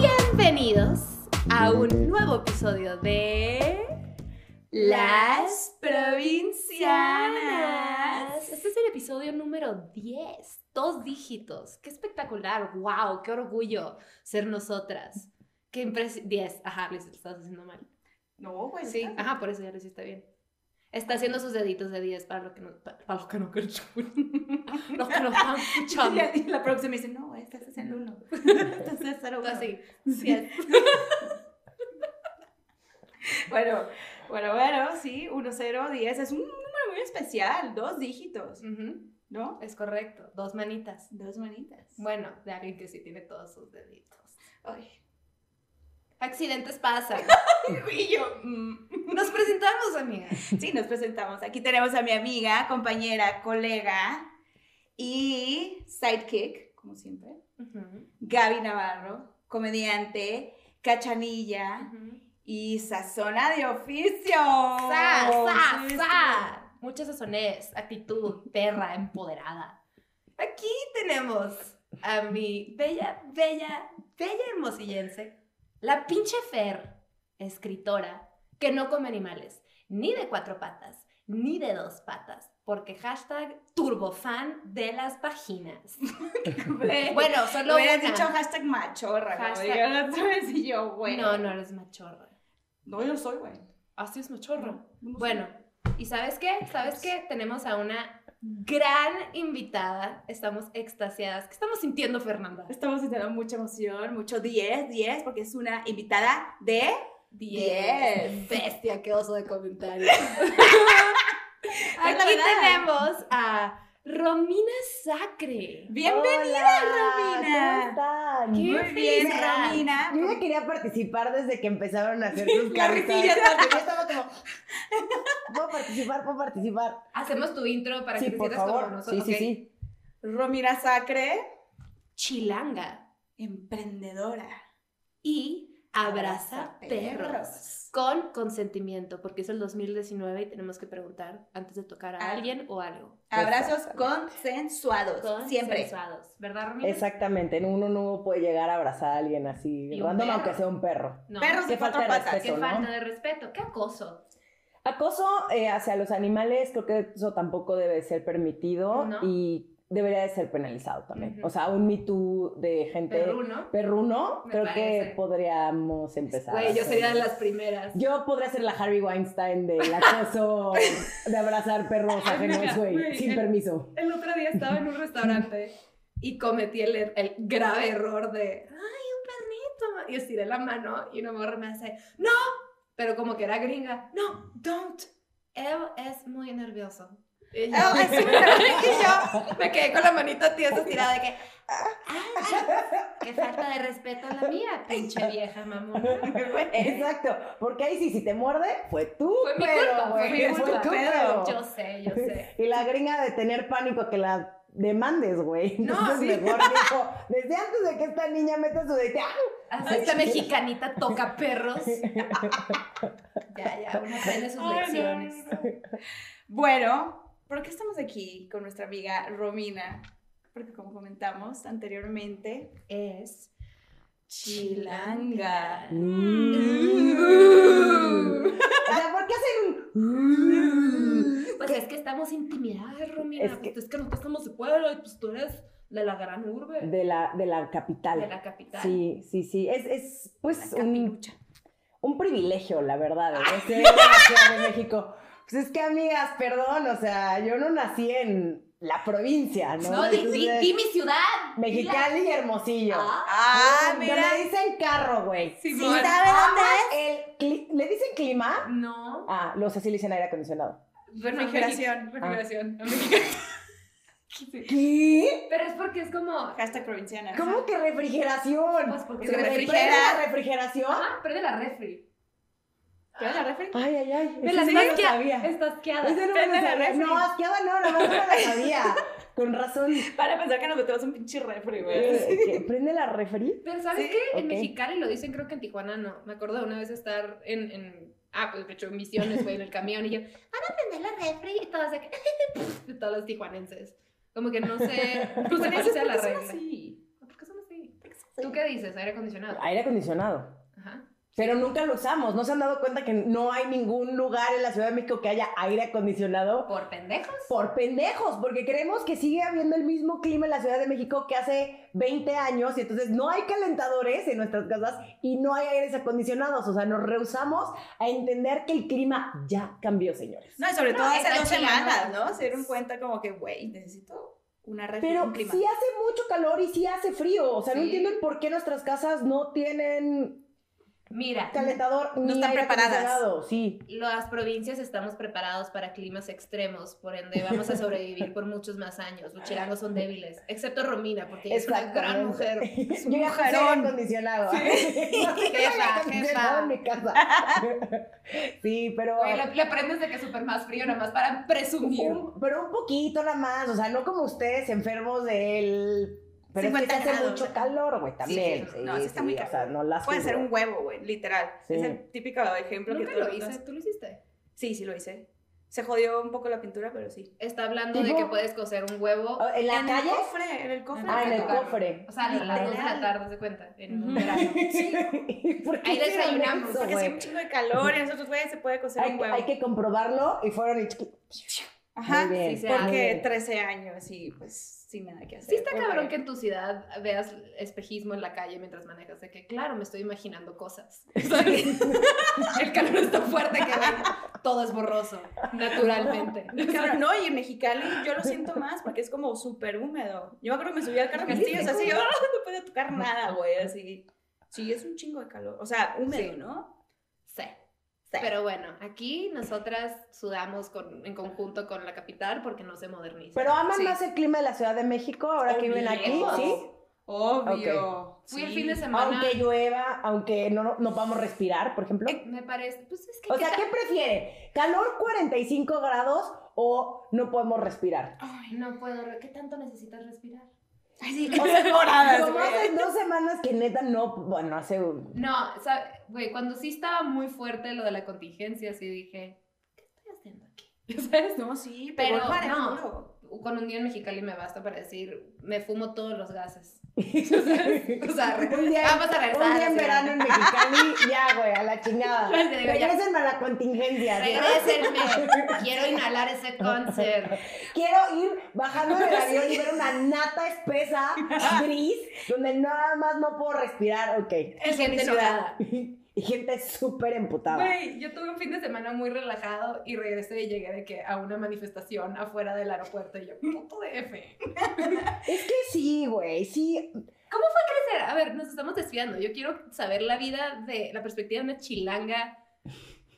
Bienvenidos a un nuevo episodio de Las Provincianas. Este es el episodio número 10, dos dígitos. Qué espectacular, wow, qué orgullo ser nosotras. Qué impresión. 10, ajá, lo estás haciendo mal. No, pues. Sí, ajá, por eso ya lo hiciste bien. Está haciendo sus deditos de 10 para los que no, para, para los que no los que no están escuchando. Y la próxima me dice, no, estás haciendo uno. Estás haciendo uno. Así, 10. Bueno, bueno, bueno, sí, 1, 0, 10 es un número muy especial, dos dígitos, Ujú, ¿no? Es correcto, dos manitas. Dos manitas. Bueno, de alguien que sí tiene todos sus deditos. Ay. Accidentes pasan. Y yo, mm. Nos presentamos, amiga. Sí, nos presentamos. Aquí tenemos a mi amiga, compañera, colega y sidekick, como siempre, Gaby Navarro, comediante, cachanilla y sazona de oficio. ¡Sa, sa, Sí, sa! Mucha sazonés, actitud, perra, empoderada. Aquí tenemos a mi bella, bella, bella hermosillense, la pinche Fer, escritora, que no come animales, ni de cuatro patas, ni de dos patas, porque hashtag turbofan de las vaginas. Bueno, solo hubieras dicho hashtag machorra, Hashtag- la otra vez y yo, güey. No, no eres machorra. No, yo soy, güey. Así es machorra. No, no soy. Bueno, ¿y sabes qué? ¿Sabes qué? Tenemos a una gran invitada. Estamos extasiadas. ¿Qué estamos sintiendo, Fernanda? Estamos sintiendo mucha emoción, mucho 10, 10, porque es una invitada de... Diez. Bestia, qué oso de comentarios. Aquí tenemos a Romina Sacre. ¡Bienvenida, Hola, Romina! ¿Cómo están? Qué Muy bien. Romina. Yo ya quería participar desde que empezaron a hacer sus risilla Yo estaba como, puedo participar, puedo participar. Hacemos tu intro para Sí, que te sientas como favor. nosotros. Sí, sí, Ok. sí. Romina Sacre, Chilanga emprendedora. y abraza Abraza perros. perros. Con consentimiento, porque es el 2019 y tenemos que preguntar antes de tocar a Ah. alguien o algo. Abrazos consensuados. Siempre. Consensuados, ¿verdad, Romina? Exactamente, uno no puede llegar a abrazar a alguien así, random, aunque sea un perro. No. Perros Qué falta de. Qué respeto, ¿no? falta de respeto, qué acoso. Acoso eh, hacia los animales, creo que eso tampoco debe ser permitido No. y debería de ser penalizado también. Ujú. O sea, un Me Too de gente Perruno. perruno, creo parece. que podríamos empezar. Güey, yo sería de las primeras. Yo podría ser la Harvey Weinstein del acoso de abrazar perros ajenos, güey, güey, sin el- permiso. El otro día estaba en un restaurante y cometí el, el grave error de, ay, un perrito. Y estiré la mano y una morra me hace, no, pero como que era gringa, no, don't. Él es muy nervioso. Yo, Oh, muy nervioso. y yo me quedé con la manita tiesa estirada de que, ay, qué falta de respeto a la mía, pinche vieja mamón. Exacto, porque ahí sí, si te muerde, fue tú, Fue mi pero, culpa, fue mi culpa. pedo. Yo sé, yo sé. Y la gringa de tener pánico que la demandes, güey. No, sí. mejor dijo, desde antes de que esta niña meta su de ¡ah! Hasta esta mexicanita toca perros. Ya, ya, uno aprende sus lecciones. no. Bueno, ¿por qué estamos aquí con nuestra amiga Romina? Porque como comentamos anteriormente, Es chilanga. Mm. O sea, ¿por qué hacen un Pues es que estamos intimidadas, Romina. Es que- que, es que nosotros estamos de pueblo y pues tú eres de la gran urbe. de la, de la capital? de la capital. Sí, sí, sí. Es, es pues un, privilegio, la verdad, de ser la Ciudad de México. Pues es que, amigas, perdón, o sea, yo no nací en la provincia, ¿no? No, di, di- Entonces, di mi ciudad. Mexicali y Hermosillo. Ah. Ah, Donde mira. Le dicen carro, güey. ¿Sí Simón. sabe dónde es? El cli- ¿Le dicen clima? No. Ah, los así le dicen aire acondicionado. Refrigeración. Refrigeración. ¿Qué? Pero es porque es como. Hashtag provinciana. ¿Cómo que refrigeración? Pues porque Se se ¿Se refrigera. prende la refrigeración? Ah, pero de la refri. ¿Qué la refri? Ay, ay, ay. Me las sí no sabía. Está asqueada. No me la refri. No, asqueada no, nada más no la sabía. Con razón. Para pensar que nos metemos un pinche refri, güey. Eh. ¿Prende la refri? Pero ¿sabes Sí, qué? En. Mexicali lo dicen, creo que en Tijuana no. Me acuerdo de una vez estar en, en ah, pues de hecho en Misiones, güey, en el camión y yo, van a prender la refri y todas de que, de todos los tijuanenses. Como que no sé, no sé Pues eso sea la porque son regla. así. ¿Por qué son así? ¿Tú qué dices? Aire acondicionado. Aire acondicionado. Pero nunca lo usamos. ¿No se han dado cuenta que no hay ningún lugar en la Ciudad de México que haya aire acondicionado? ¿Por pendejos? Por pendejos, porque creemos que sigue habiendo el mismo clima en la Ciudad de México que hace 20 años y entonces no hay calentadores en nuestras casas y no hay aires acondicionados. O sea, nos rehusamos a entender que el clima ya cambió, señores. No, y sobre No, todo hace dos semanas, ¿no? Se dieron cuenta como que, güey, necesito una Pero un clima. sí hace mucho calor y sí hace frío. O sea, no Sí. entiendo el por qué nuestras casas no tienen Mira, calentador ni están preparadas. Sí. las provincias estamos preparados para climas extremos, por ende vamos a sobrevivir por muchos más años. Los chilangos son débiles, excepto Romina, porque ella es una gran mujer. Yo un mujerón. acondicionado. Jefa, acondicionado jefa. en mi casa. sí, pero... Güey, le, le aprendes de que es súper más frío, nada más para presumir. Un- pero un poquito nada más, o sea, no como ustedes enfermos del... Pero es que 50 hace grados. mucho calor, güey, también. Sí, Sí, no, sí está muy o sea, no las Puede ser un huevo, güey, literal. Sí. Es el típico ejemplo Nunca que lo todos hice, tú lo hiciste. Sí, sí lo hice. Se jodió un poco la pintura, pero sí. Está hablando de ¿Tipo? que puedes cocer un huevo. Oh, ¿En la en calle? el cofre, en el cofre. Ah, en el cofre. O sea, a las dos de la tarde, se cuenta, en un verano. ¿Por qué Ahí desayunamos, eso, Porque hace un chingo de calor y nosotros, güey, se puede cocer hay, un huevo. hay que comprobarlo y fueron y... Ajá, Muy bien, sí, porque bien. 13 años y pues sin nada que hacer. Sí está Porque- cabrón que en tu ciudad veas espejismo en la calle mientras manejas, de que claro, me estoy imaginando cosas. El calor es tan fuerte que todo es borroso, naturalmente. Cabrón, no, y en Mexicali yo lo siento más porque es como súper húmedo. Yo me acuerdo que me subí al carro castillo, sí, o sea, así sí. yo no podía tocar nada, güey, así. Sí, es un chingo de calor. O sea, húmedo, Sí. ¿no? Sí. Sí. Pero bueno, aquí nosotras sudamos con- en conjunto con la capital porque no se moderniza. Pero aman Sí. más el clima de la Ciudad de México ahora que viven aquí. ¿sí? Obvio. Fui el Sí. fin de semana. Aunque llueva, aunque no, no, no podamos respirar, por ejemplo. Me parece, pues es que O sea, ¿qué ¿qué prefiere? ¿Calor 45 grados o no podemos respirar? Ay? No puedo, ¿qué tanto necesitas respirar? Sí, O sea, horas, como hace dos semanas que neta no, bueno, hace un... No, o sea, güey, cuando sí estaba muy fuerte lo de la contingencia, sí dije, ¿qué estoy haciendo aquí? ¿Sabes? No, sí, Pero pero, no. Con un día en Mexicali me basta para decir, me fumo todos los gases. O sea, re- un día, vamos a regresar. un día en verano en Mexicali, ya, güey, a la chingada. Regrésenme a la contingencia. Regrésenme, quiero inhalar ese concert. Quiero ir bajando del avión y ver una nata espesa, gris, donde nada más no puedo respirar. Ok. Es gente enojada. Y gente súper emputada. Güey, yo tuve un fin de semana muy relajado y regresé y llegué de que a una manifestación afuera del aeropuerto y yo, puto DF. Es que sí, güey, sí. ¿Cómo fue crecer? A ver, nos estamos desviando. Yo quiero saber la vida de la perspectiva de una chilanga.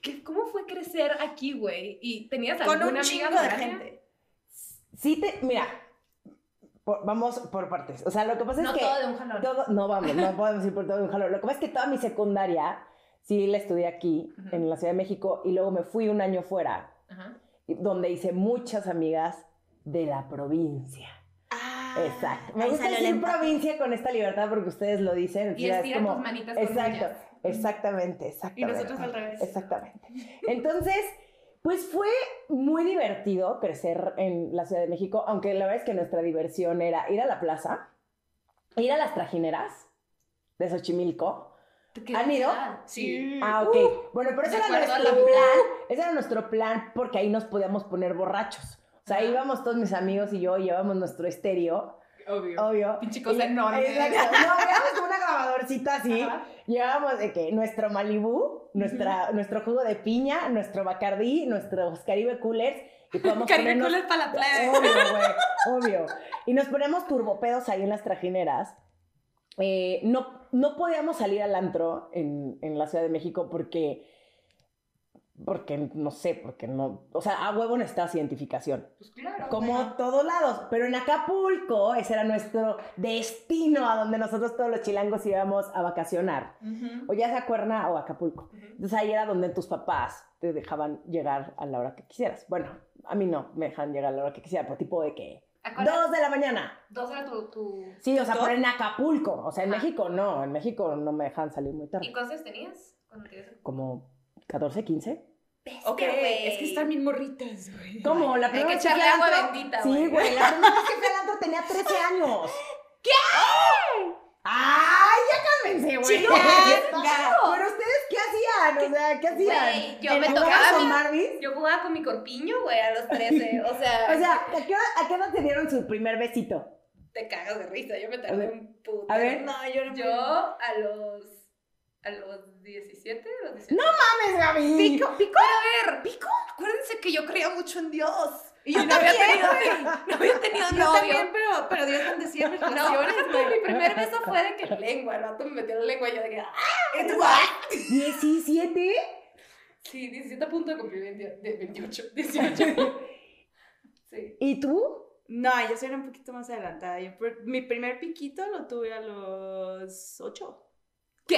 ¿Qué- ¿Cómo fue crecer aquí, güey? ¿Y tenías Con alguna un amiga chingo de gente. Sí te. Mira, por- vamos por partes. O sea, lo que pasa No es que. todo de un jalón. todo- no vamos, no podemos ir por todo de un jalón. Lo que pasa es que toda mi secundaria sí la estudié aquí, en la Ciudad de México, y luego me fui un año fuera, donde hice muchas amigas de la provincia. Ah, Exacto. Me gusta decir provincia con esta libertad porque ustedes lo dicen. Y estira como- tus manitas con Exacto, exactamente, exactamente. Y nosotros al revés. Exactamente. Entonces, pues fue muy divertido crecer en la Ciudad de México, aunque la verdad es que nuestra diversión era ir a la plaza, ir a las trajineras de Xochimilco. ¿Qué ¿Han ido? Sí. Ah, ok. Uh, bueno, pero ese era nuestro la- plan. Ese era nuestro plan porque ahí nos podíamos poner borrachos. O sea, íbamos todos mis amigos y yo, llevábamos nuestro estéreo, Obvio. obvio. Pinche cosa Y- enorme. Exacto. No, llevábamos una grabadorcita así. Ajá. Llevábamos de que nuestro Malibu, nuestra, nuestro jugo de piña, nuestro Bacardí, nuestros Caribe Coolers y podemos Caribe ponernos... Coolers para la plebe. Obvio, güey, obvio. Y nos ponemos turbopedos ahí en las trajineras. Eh, no, no podíamos salir al antro en, en la Ciudad de México porque... Porque, no sé, porque no... O sea, a huevo necesitas identificación Pues claro. como bueno. todos lados. Pero en Acapulco, ese era nuestro destino a donde nosotros todos los chilangos íbamos a vacacionar. O ya sea Cuerna o Acapulco. Entonces ahí era donde tus papás te dejaban llegar a la hora que quisieras. Bueno, a mí no me dejan llegar a la hora que quisiera, por tipo de que... Dos de la mañana. Dos era tu, tu... Sí, o sea, pero en Acapulco. O sea, en Ajá. México no. En México no me dejan salir muy ¿Y tarde. cuántos años tenías? Cuando te ibas a- Como 14, 15. Ok, güey. es que están bien morritas, güey. ¿Cómo? La Hay primera que vez fui echarle agua bendita, Sí, güey. güey. La primera vez que fui al antro tenía 13 años. ¿Qué? ¡Ay! Chinga. Pero ustedes, ¿qué hacían? O sea, ¿qué hacían? Güey, yo me ¿Jugabas tocaba con Marvis? Yo jugaba con mi corpiño, güey, a los 13. O sea, O sea, ¿a qué, hora, ¿a qué edad te dieron su primer besito? te cagas de risa. Yo me tardé un puto. A ver. No, yo no. Yo a los. A los 17, a los 18. ¡No mames, Gaby! Pico, pico. Pero a ver, pico. Acuérdense que yo creía mucho en Dios. Y yo no había también, tenido, no había tenido Yo novio. también, pero, pero Dios bendecía mis relaciones, güey. mi primer beso fue de que lengua. El vato me metió la lengua y yo de que. ¡ah! Tú, ¡ay! ¿17? Sí, 17 a punto de cumplir 20 de 28. 18. Sí. ¿Y tú? No, yo soy un poquito más adelantada. Yo mi primer piquito lo tuve a los 8. ¿Qué?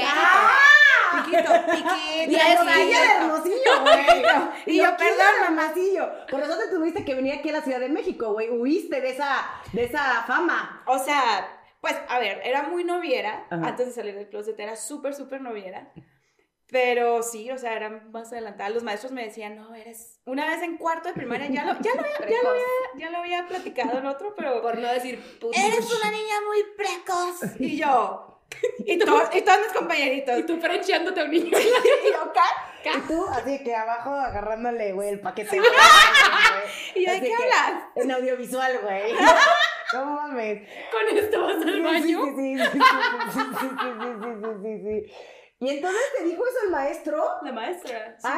Piquito, piquito. Cosilla de Hermosillo, güey. Y yo, perdón, Hermosillo. Por eso te tuviste que venir aquí a la Ciudad de México, güey. Huiste de esa, de esa fama. O sea, pues, a ver, era muy noviera. Ajá. Antes de salir del closet era súper, súper noviera. Pero sí, o sea, era más adelantada. Los maestros me decían, no, eres... Una vez en cuarto de primaria, ya lo, ya lo, había, ya lo, había, ya lo había platicado en otro, pero... Por no decir. Eres una niña muy precoz. Y yo... Y, y todos mis compañeritos. Y tú francheándote a un niño. Sí, y, tú, así que abajo agarrándole, güey, el paquete. ¿Y de qué hablas? En audiovisual, güey. No mames. ¿Con esto vas al baño? Sí, sí, sí, sí, sí, sí, Y entonces te dijo eso el maestro. La maestra. Sí.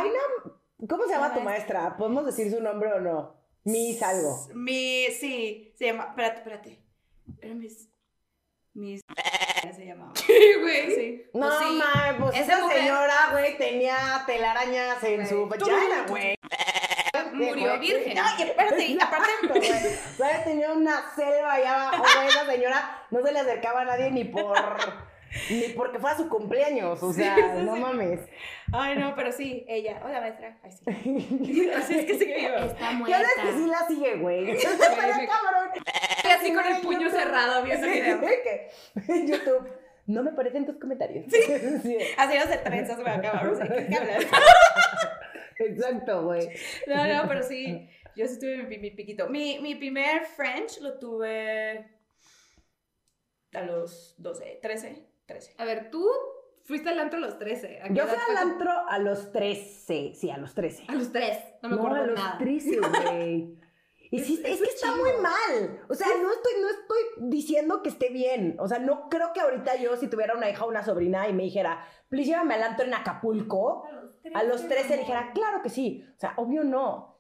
¿Cómo se llama tu maestra? ¿Podemos decir su nombre o no? Miss algo. Mi, sí, se llama, espérate, espérate. Era Miss, mis, se llamaba. Sí, güey. Sí. No, Pues sí. mames, pues Esa esa mujer- señora, güey, tenía telarañas en su Güey. vagina, güey. Murió virgen. No, y espérate, y aparte, güey. ¿Sabes? Tenía una selva allá abajo, güey. Esa señora no se le acercaba a nadie ni por. Ni porque fuera su cumpleaños, o sea, Sí, sí, no sí. mames. ay no, pero sí, ella, hola maestra, ay sí. Así es que sigue viva. Está Ya muerta. ves que sí la sigue, güey. me- Estaría cabrón. Y así con el puño cerrado vi ese video. ¿Qué? En YouTube. No me parecen tus comentarios. Sí. Así no se trenzas, güey, a ver, ¿qué hablas? Exacto, güey. No, no, pero sí, yo sí tuve mi, mi piquito. Mi, mi primer French lo tuve a los 12, 13, 13. A ver, tú fuiste al antro a los 13. ¿A Yo fui al antro a los 13. Sí, a los 13. A los 3. No me No, acuerdo a los nada. 13, güey. Y sí, es que está muy mal. O sea, no estoy, no estoy diciendo que esté bien. O sea, no creo que ahorita yo, si tuviera una hija o una sobrina y me dijera, please llévame al antro en Acapulco, a los 13 dijera, claro que sí. O sea, obvio no.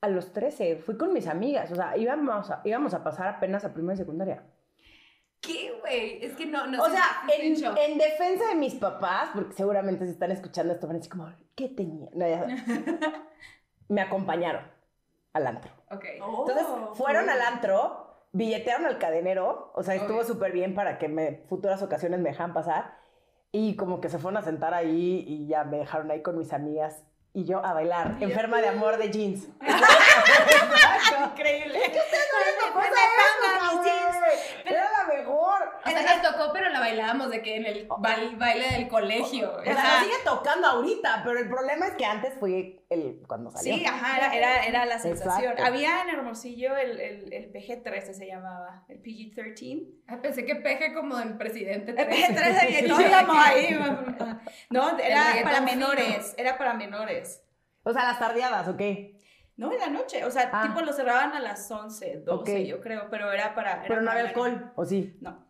A los 13 fui con mis amigas. O sea, íbamos a, íbamos a pasar apenas a primera y secundaria. ¿Qué, güey? Es que no, no O sea, en, defensa de mis papás, porque seguramente si están escuchando esto van a decir como, ¿qué tenía? No, ya me acompañaron al antro. Ok. Entonces, Oh, fueron al antro, billetearon al cadenero, o sea, estuvo Ok. súper bien para que me futuras ocasiones me dejaran pasar. Y como que se fueron a sentar ahí y ya me dejaron ahí con mis amigas y yo a bailar, enferma de amor de jeans. Increíble. Cosa ponga mis época, güey. Era la mejor. O sea, nos tocó, pero la bailábamos de que en el baile, baile del colegio. O sea, sigue tocando ahorita, pero el problema es que antes fue el cuando salió. Sí, ajá, era, era, era la sensación. Exacto. Había en Hermosillo el, el, el PG-13 se llamaba, el PG-13. Ah, Pensé que peje como del presidente. El 13. PG-13, y todos íbamos ahí. No, El era para menores, era para menores. O sea, las tardeadas, ¿ok? No, en la noche, o sea, Ah. tipo lo cerraban a las 11, 12, Ok. yo creo, pero era para... era Pero no había alcohol, ¿o sí? No.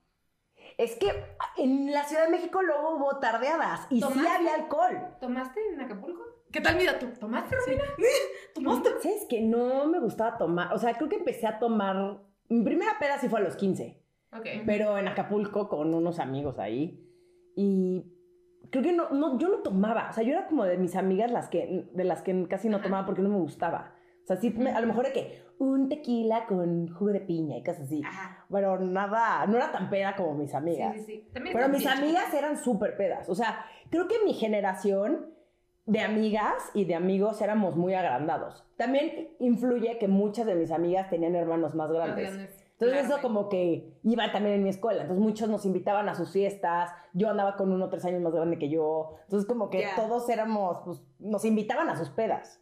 Es que en la Ciudad de México luego hubo tardeadas y sí había alcohol. ¿Tomaste en Acapulco? ¿Qué tal, mira tú? ¿Tomaste, Romina? ¿Tomaste? ¿Sabes que no me gustaba tomar? O sea, creo que empecé a tomar. Mi primera peda sí fue a los 15, Ok. pero en Acapulco con unos amigos ahí. Y creo que no, no, yo no tomaba. O sea, yo era como de mis amigas las que, de las que casi no tomaba porque no me gustaba. O sea, sí, me- a lo mejor de que un tequila con jugo de piña y cosas así. Ajá. Pero nada, no era tan peda como mis amigas. Sí, sí, sí. También Pero mis bien amigas eran súper pedas. O sea, creo que mi generación de amigas y de amigos éramos muy agrandados. También influye que muchas de mis amigas tenían hermanos más grandes. Más grandes. Entonces Claro, eso como que iba también en mi escuela. Entonces muchos nos invitaban a sus fiestas. Yo andaba con uno tres años más grande que yo. Entonces como que todos éramos, pues nos invitaban a sus pedas.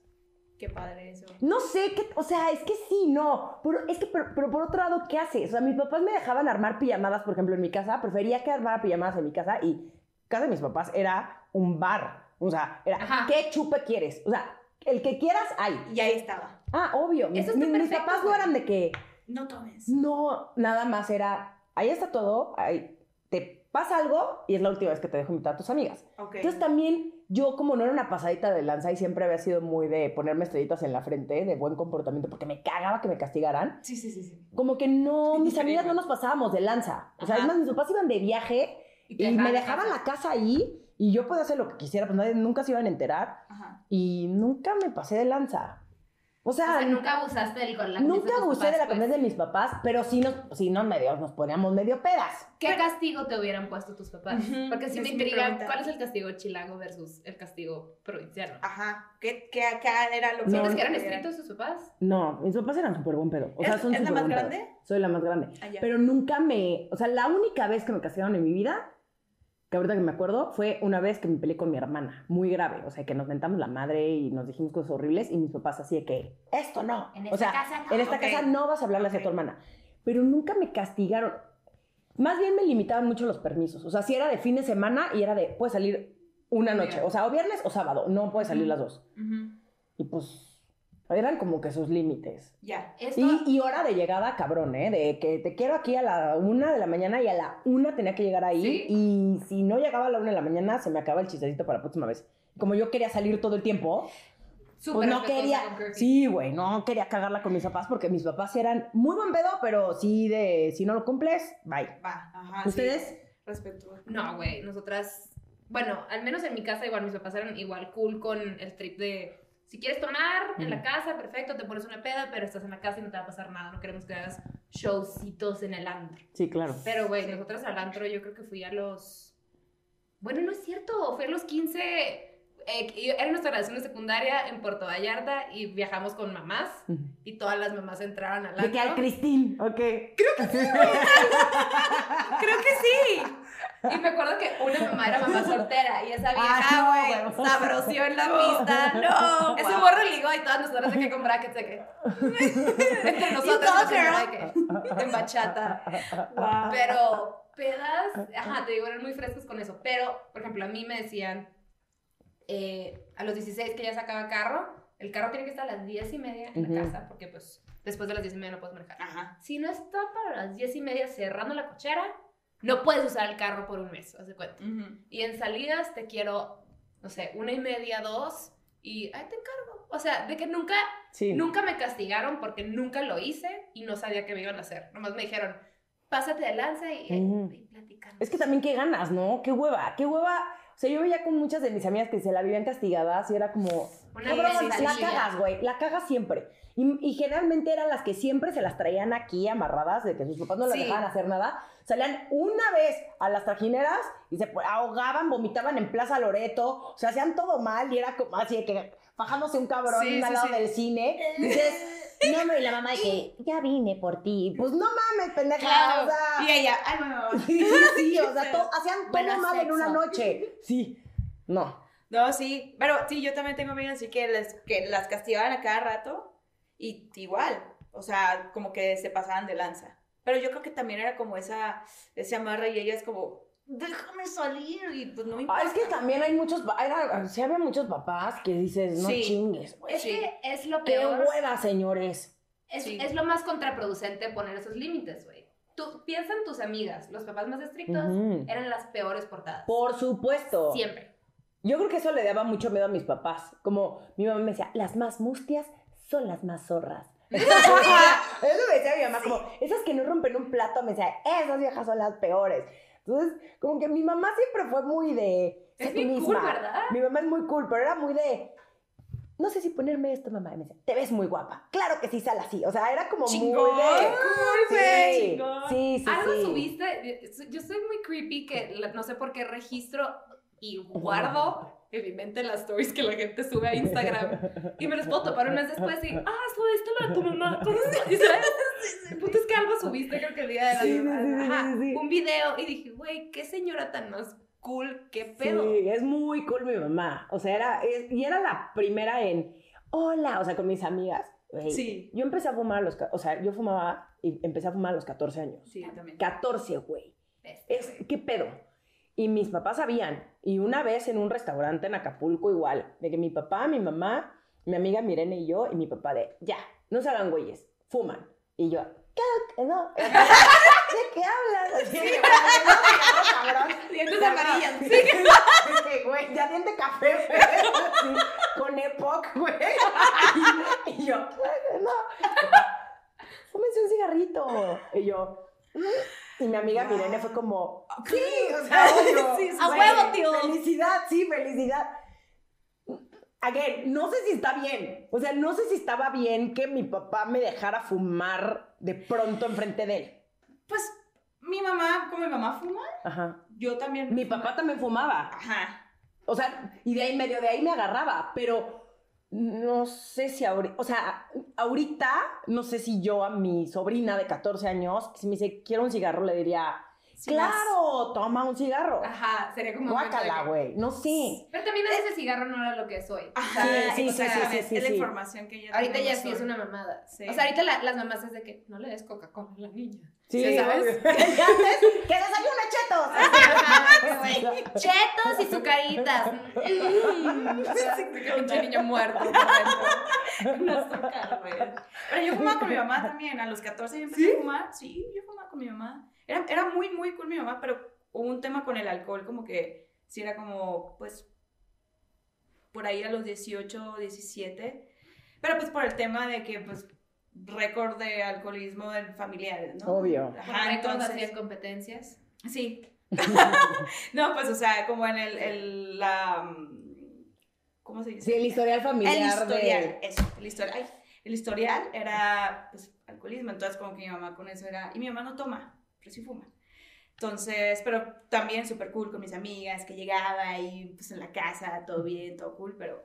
Qué padre eso. No sé qué, o sea, es que sí, no. Pero es que, pero, pero por otro lado, ¿qué haces? O sea, mis papás me dejaban armar pijamadas, por ejemplo, en mi casa. Prefería que armara pijamadas en mi casa y casa de mis papás era un bar. O sea, era, Ajá. ¿qué chupe quieres? O sea, el que quieras, hay. Y ahí estaba. Ah, obvio. Mis, Eso mis- papás no eran de que, No tomes. no, nada más era, ahí está todo, ahí te pasa algo y es la última vez que te dejo invitar a tus amigas. Entonces también yo como no era una pasadita de lanza y siempre había sido muy de ponerme estrellitas en la frente, de buen comportamiento, porque me cagaba que me castigaran, Sí, sí, sí, sí. como que no, mis amigas no nos pasábamos de lanza. O sea, Ajá. es más, mis papás iban de viaje Y me dejaban la casa ahí y yo podía hacer lo que quisiera, pues nadie, nunca se iban a enterar Ajá. y nunca me pasé de lanza. O O sea, nunca abusaste del con la nunca abusé de la pues. confianza de mis papás, pero sí nos, sí nos medio, nos poníamos medio pedas. ¿Qué castigo te hubieran puesto tus papás? Porque esa me intriga cuál es el castigo chilango versus el castigo provinciano. Ajá. ¿Qué, qué acá era lo que... No, ¿Sientes que eran era? estrictos tus papás? No, mis papás eran súper buen pedo. O sea, ¿Es- son es la más pedo. grande? Soy la más grande. Ah. Pero nunca me. O sea, la única vez que me castigaron en mi vida, que ahorita que me acuerdo, fue una vez que me peleé con mi hermana. Muy grave. O sea, que nos mentamos la madre y nos dijimos cosas horribles y mis papás así de que, esto no. En o esta sea, casa no. en esta casa no vas a hablarle así a tu hermana. Pero nunca me castigaron. Más bien me limitaban mucho los permisos. O sea, si era de fin de semana y era de, puedes salir una Un noche. O sea, o viernes o sábado. No puedes salir las dos. Y pues, eran como que sus límites. Ya. Esto, Y, y hora de llegada, cabrón, ¿eh? De que te quiero aquí a la una de la mañana y a la una tenía que llegar ahí. Sí. Y si no llegaba a la una de la mañana, se me acaba el chistecito para la próxima vez. Como yo quería salir todo el tiempo, súper pues no quería. Sí, güey, no quería cagarla con mis papás porque mis papás eran muy buen pedo, pero sí de si no lo cumples, bye. Va. Ajá. sí. ¿Ustedes? Respetuoso. No, güey, nosotras, bueno, al menos en mi casa igual mis papás eran igual cool con el trip de si quieres tomar en la casa, perfecto, te pones una peda, pero estás en la casa y no te va a pasar nada, no queremos que hagas showcitos en el antro. Sí, claro. Pero, güey, Sí. nosotras al antro yo creo que fui a los... Bueno, no es cierto, fui a los 15... eh, era nuestra relación de secundaria en Puerto Vallarta y viajamos con mamás y todas las mamás entraron al De que al antro. Cristín, ok. Creo que sí. Y me acuerdo que una mamá era mamá soltera y esa Ah, vieja, no, güey, güey. sabroció en la pista. No, Ese wow. morro ligó y todas nosotras de que con brackets de que... Entre nosotras, la de que... En bachata. Wow. Pero pedas, ajá, te digo, eran muy frescos con eso. Pero, por ejemplo, a mí me decían eh, a los 16 que ya sacaba carro, el carro tiene que estar a las 10 y media en la Ujú. casa, porque pues después de las 10 y media no puedes manejar. Ajá. Si no está para las 10 y media cerrando la cochera, no puedes usar el carro por un mes, haz de cuenta. Y en salidas te quiero, no sé, una y media, dos, y ahí te encargo. O sea, de que nunca, Sí. nunca me castigaron porque nunca lo hice y no sabía qué me iban a hacer. Nomás me dijeron, pásate de lanza y, eh, Ujú. y platicamos. Es que también qué ganas, ¿no? Qué hueva, qué hueva. O sea, yo veía con muchas de mis amigas que se la vivían castigadas y era como, Una cabrón, la cagas, güey, la cagas siempre. Y, y generalmente eran las que siempre se las traían aquí amarradas, de que sus papás no las Sí. dejaban hacer nada. Salían una vez a las trajineras y se ahogaban, vomitaban en Plaza Loreto, o sea, hacían todo mal y era como así de que fajándose un cabrón Sí, al lado sí. del cine. Dices, no, no, y la mamá de que, ya vine por ti. Pues no mames, pendeja, Claro. o sea. Y ella, ay, no. Sí, sí, o sea, to- hacían todo mal en una noche. Sí. No. No, sí, pero sí, yo también tengo amigas así que, les, que las castigaban a cada rato y igual, o sea, como que se pasaban de lanza. Pero yo creo que también era como esa, ese amarre y ellas como, déjame salir y pues no me Ah, importa. es que también hay muchos, era, sí había muchos papás que dices, no Sí. chingues, güey. Es Sí. que es lo Qué peor. hueva, señores. Es, Sí. es lo más contraproducente poner esos límites, güey. Tú piensa en tus amigas, los papás más estrictos Ujú. eran las peores portadas. Por supuesto. Siempre. Yo creo que eso le daba mucho miedo a mis papás. Como mi mamá me decía, las más mustias son las más zorras. eso me decía mi mamá, como, esas que no rompen un plato, me decía, esas viejas son las peores. Entonces, como que mi mamá siempre fue muy de... Es tú bien cool, misma. ¿verdad? Mi mamá es muy cool, pero era muy de... No sé si ponerme esto, mamá. Y me decía, te ves muy guapa. Claro que sí, sal así. O sea, era como Chingón, muy de... cool, Sí, chingón. sí, sí, Algo sí. subiste, yo soy muy creepy que no sé por qué registro y guardo en mi mente las stories que la gente sube a Instagram y me las puedo topar un mes después y, ah, subiste lo de tu mamá. ¿Cómo se dice? El punto es que algo subiste, creo que el día de la Sí, Ajá, sí, sí. un video y dije, güey, qué señora tan más cool, qué pedo. Sí, es muy cool mi mamá. O sea, era... es- y era la primera en... Hola, o sea, con mis amigas. Sí. Yo empecé a fumar a los... O sea, yo fumaba y empecé a fumar a los 14 años. Sí, también. 14, güey. Es. ¿Qué pedo? Y mis papás sabían. Y una vez en un restaurante en Acapulco igual, de que mi papá, mi mamá, mi amiga Mirene y yo, y mi papá de, ya, no se hagan güeyes, fuman. Y yo, ¿qué? No. ¿De qué hablas? Así, no, cabrón. Dientes amarillas. Sí, que, que, güey, ya diente café, güey. Sí, con Epoch, güey. Y, y yo, no. Fúmense un cigarrito. Y yo, "Mm". Y mi amiga Mirene fue como, sí, o sea, obvio. Sí, sí, A huevo, tío. Felicidad, sí, felicidad. Again, no sé si está bien. O sea, no sé si estaba bien que mi papá me dejara fumar de pronto enfrente de él. Pues mi mamá, como mi mamá fuma, Ajá. yo también. Mi papá también fumaba. Ajá. O sea, y de ahí medio de ahí me agarraba, pero no sé si ahorita, o sea, ahorita no sé si yo a mi sobrina de 14 años, si me dice, quiero un cigarro, le diría, Sí, claro, toma un cigarro. Ajá, sería como. Guácala, güey, no sé. Pero también ese cigarro no era lo que soy. Ajá, Sí, sí, o sea, sí, sí, sí, es la información que ya Ahorita ya sí es una mamada. Sí. O sea, ahorita la- las mamás es de que no le des Coca-Cola a la niña. Sí, ¿Sí sabes? Y antes, que desayune chetos. Güey. Chetos y sucaritas. Mm. Qué pinche niño muerto. Un güey. Pero yo fumaba con mi mamá también. A los 14 yo empecé a fumar. Sí, yo fumaba con mi mamá. Era, era muy, muy cool mi mamá, pero hubo un tema con el alcohol, como que sí era como, pues, por ahí a los 18, 17. Pero pues por el tema de que, pues, récord de alcoholismo en familiares, ¿no? Obvio. Ajá, récord entonces... hacían competencias. Sí. no, pues, o sea, como en el, el la... mm, ¿Cómo se dice? Sí, el historial familiar El historial, de... eso, el historial. ay, el historial era, pues, alcoholismo, entonces como que mi mamá con eso era... Y mi mamá no toma, pero sí fuma. Entonces, pero también súper cool con mis amigas, que llegaba y pues en la casa, todo bien, todo cool, pero...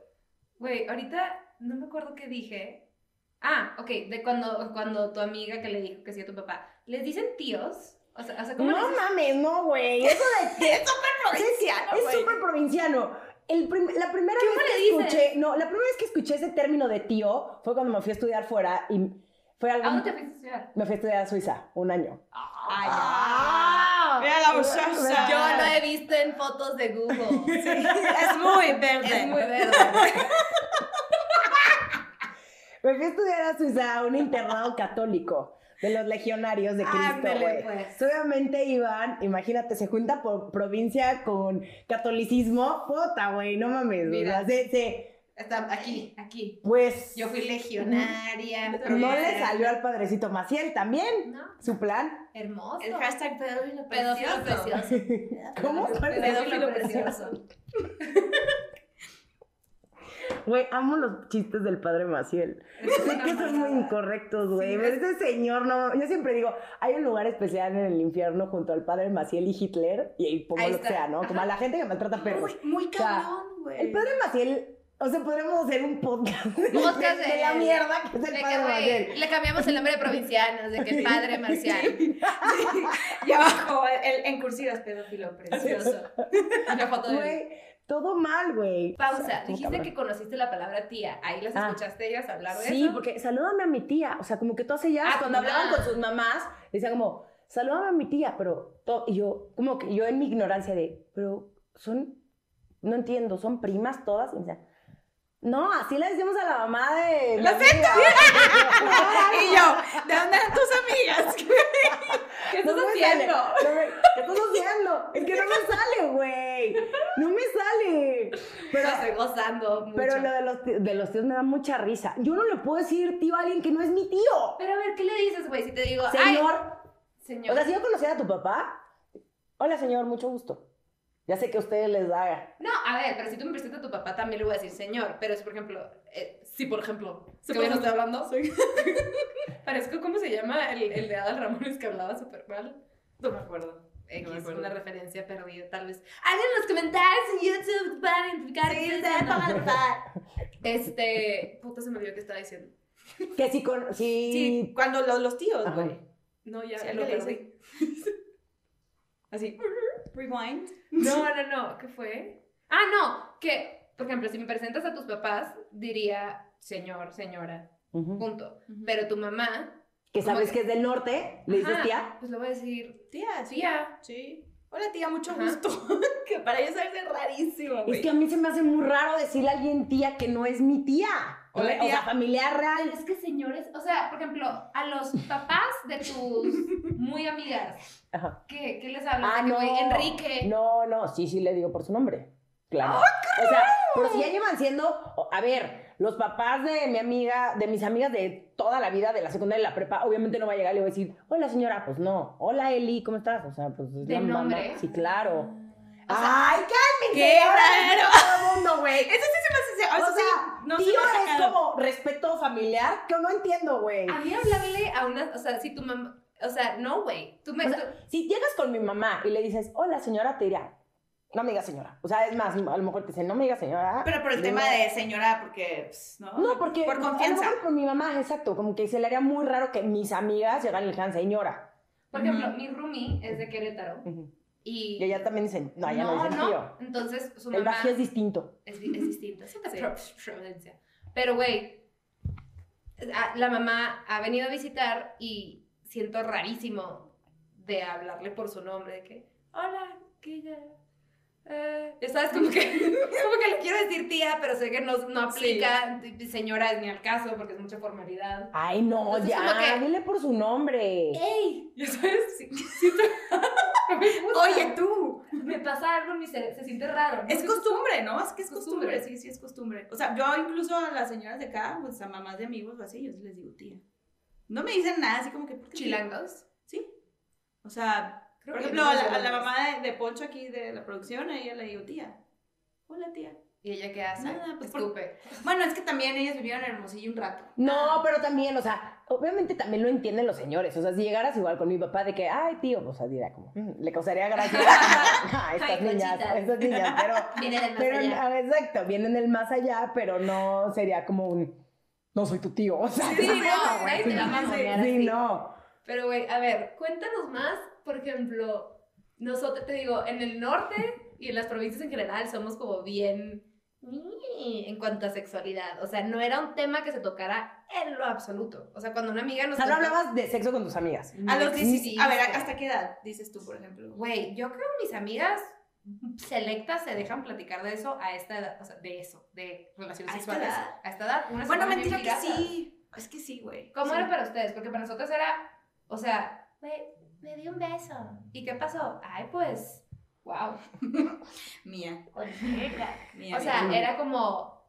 Güey, ahorita no me acuerdo qué dije. Ah, ok, de cuando, cuando tu amiga que le dijo que sí a tu papá. ¿Les dicen tíos? O sea, o sea ¿cómo No mames, no, güey. Eso de... Es provinciano, Es súper provinciano. El prim- la primera ¿Qué vez que dices? escuché, no, la primera vez que escuché ese término de tío fue cuando me fui a estudiar fuera y fue ¿A algo... dónde te fuiste a estudiar? Me fui a estudiar a Suiza, un año. ¡Ay, Ah. Mira la muchacha. Yo lo he visto en fotos de Google. Es muy verde. Es muy verde. Me fui a estudiar a Suiza a un internado católico de los legionarios de Cristo, güey. pues. Obviamente iban, imagínate, se junta por provincia con catolicismo. Puta, güey, no mames. Mira. Se- se- Está aquí, aquí. pues Yo fui legionaria. no le salió al padrecito Maciel también No, su plan. hermoso. El hashtag pedófilo Pedófilo precioso. precioso. ¿Cómo? Pedófilo precioso. Güey, amo los chistes del padre Maciel. Sé que son muy incorrectos, güey. Sí, pero es- ese señor, no. Yo siempre digo, hay un lugar especial en el infierno junto al padre Maciel y Hitler. Y ahí pongo lo que sea, ¿no? Como a la gente que maltrata perros. Muy, muy O sea, cabrón, güey. El padre Maciel, o sea, podremos hacer un podcast, Podcast de, de la mierda que es el padre que, Maciel. le cambiamos el nombre de provincianos, de que padre marcial. Y abajo, el, en cursivas, pedófilo precioso. Una foto de Güey, todo mal, güey. Pausa, dijiste cabrón. que conociste la palabra tía. Ahí las Ah. escuchaste ellas hablar de Sí, eso. porque salúdame a mi tía. O sea, como que todas ellas, Ah, cuando hablaban con sus mamás, decían como, salúdame a mi tía, pero to- y yo, como que yo en mi ignorancia de, pero son, no entiendo, son primas todas. Y me decían, no, así le decimos a la mamá de la amiga". y yo, ¿de dónde eran tus amigas? ¿Qué estás No haciendo? sale, no me- ¿Qué estás haciendo? Es que no me sale, güey. No me sale. Pero, estoy gozando mucho. pero lo de los, ti- de los tíos me da mucha risa. Yo no le puedo decir tío a alguien que no es mi tío. Pero a ver, ¿qué le dices, güey? Si te digo, ay, Señor, señor. O sea, si yo conociera a tu papá, hola señor, mucho gusto. Ya sé que a ustedes les da. No, a ver, pero si tú me presentas a tu papá, también le voy a decir señor. Pero si, por ejemplo, eh, si, por ejemplo, Sí, por hoy no estoy hablando, Parezco, ¿cómo se llama? El, el de Adal Ramones que hablaba súper mal. No me acuerdo. X, No me acuerdo. una referencia perdida, tal vez. Hagan en los comentarios en YouTube para identificar. Sí, sí, favor. Este, puta, se me olvidó que estaba diciendo. Que si con. Si... Sí, cuando los, los tíos, Ajá. güey. No, ya, Sí, lo le perdí. Así, rewind. No, no, no, ¿qué fue? Ah, no, que, por ejemplo, si me presentas a tus papás, diría señor, señora, punto. Pero tu mamá, Que sabes que- que es del norte, le dices tía. pues le voy a decir Tía, tía. Sí. Hola tía, mucho Ajá. gusto. que para ellos es rarísimo, güey. Es que a mí se me hace muy raro decirle a alguien tía que no es mi tía. O, Hola, o sea, familiar real. Es que señores, o sea, por ejemplo, a los papás de tus muy amigas, Ajá. ¿qué, qué les hablas? Ah, no. Enrique. No, no, sí, sí le digo por su nombre. Claro. O sea, pero si ya llevan siendo, a ver, los papás de mi amiga, de mis amigas de toda la vida, de la secundaria y la prepa, obviamente no va a llegar y le voy a decir, hola señora, pues no. Hola Eli, ¿cómo estás? O sea, pues es ¿De la mamá. nombre? Sí, claro. O sea, Ay, cálmense. ¡Qué raro! Todo el mundo, güey. Eso sí se me hace. O Eso sea, sí, no se tío ha es sacado. como respeto familiar, que no entiendo, güey. A mí hablarle a una, o sea, si tu mamá, o sea, no, güey, tú me... O sea, si llegas con mi mamá y le dices, hola señora, te dirá, no me digas señora. O sea, es más, a lo mejor te dicen, no me digas señora. Pero por el tema de señora, porque, pues, ¿no? No, porque Por a lo confianza. mejor con mi mamá, exacto, como que se le haría muy raro que mis amigas llegaran y le dijeran señora. por ejemplo, Ujú. mi roomie es de Querétaro y... Y ella también dice, no, ella no, dice tío. Entonces, su El mamá bajío es distinto. es, es distinto, es otra Sí. pro- provincia. Pero, güey, la mamá ha venido a visitar y siento rarísimo de hablarle por su nombre, de que, hola, que ya... Eh, ¿Sabes? Como que, como que le quiero decir tía, pero sé que no, no aplica. y Señora es ni al caso porque es mucha formalidad. Ay, no, Entonces, ya, que- dile por su nombre. ¡Ey! ¿Ya sabes? Sí, gusta. Oye, tú. Me pasa algo mi cerebro, se siente raro. ¿no? Es costumbre, ¿no? Es que es Costumbre. costumbre. Sí, sí, es costumbre. O sea, yo incluso a las señoras de acá, pues a mamás de amigos o así, yo sí les digo tía. No me dicen nada así como que. ¿por qué tía? Chilangos. Sí. O sea, Creo por ejemplo, a la, a mamá de, de Poncho aquí de la producción, a ella le digo tía. Hola, tía. ¿Y ella qué hace? Nada, pues, por- Escupe. Bueno, es que también ellas vivieron en Hermosillo un rato. No, pero también, o sea, obviamente también lo entienden los señores. O sea, si llegaras igual con mi papá de que, ay, tío, pues dirá como, "Mm", le causaría gracia. Ah, estas Ay, niñas, Conchita. estas niñas, pero. Viene del más Pero, allá. ah, exacto, vienen del más allá, pero no sería como un, no soy tu tío, o sea, Sí, no, no, güey, a sí, no. Pero, güey, a ver, cuéntanos más, por ejemplo, nosotros, te digo, en el norte y en las provincias en general somos como bien "Ni", en cuanto a sexualidad. O sea, no era un tema que se tocara en lo absoluto. O sea, cuando una amiga O nos sea, no contó- hablabas de sexo con tus amigas. A los 16. A ver. ¿hasta qué edad dices tú, por ejemplo? Güey, yo creo que mis amigas selectas se dejan platicar de eso a esta edad, o sea, de eso, de relaciones ¿A esta sexuales. edad? A esta edad. Bueno, mentira que sí. Es que sí, güey. ¿Cómo Sí. era para ustedes? Porque para nosotros era, o sea, güey, me di un beso. ¿Y qué pasó? Ay, pues, wow. Mía. Mía, O sea, mía. era como,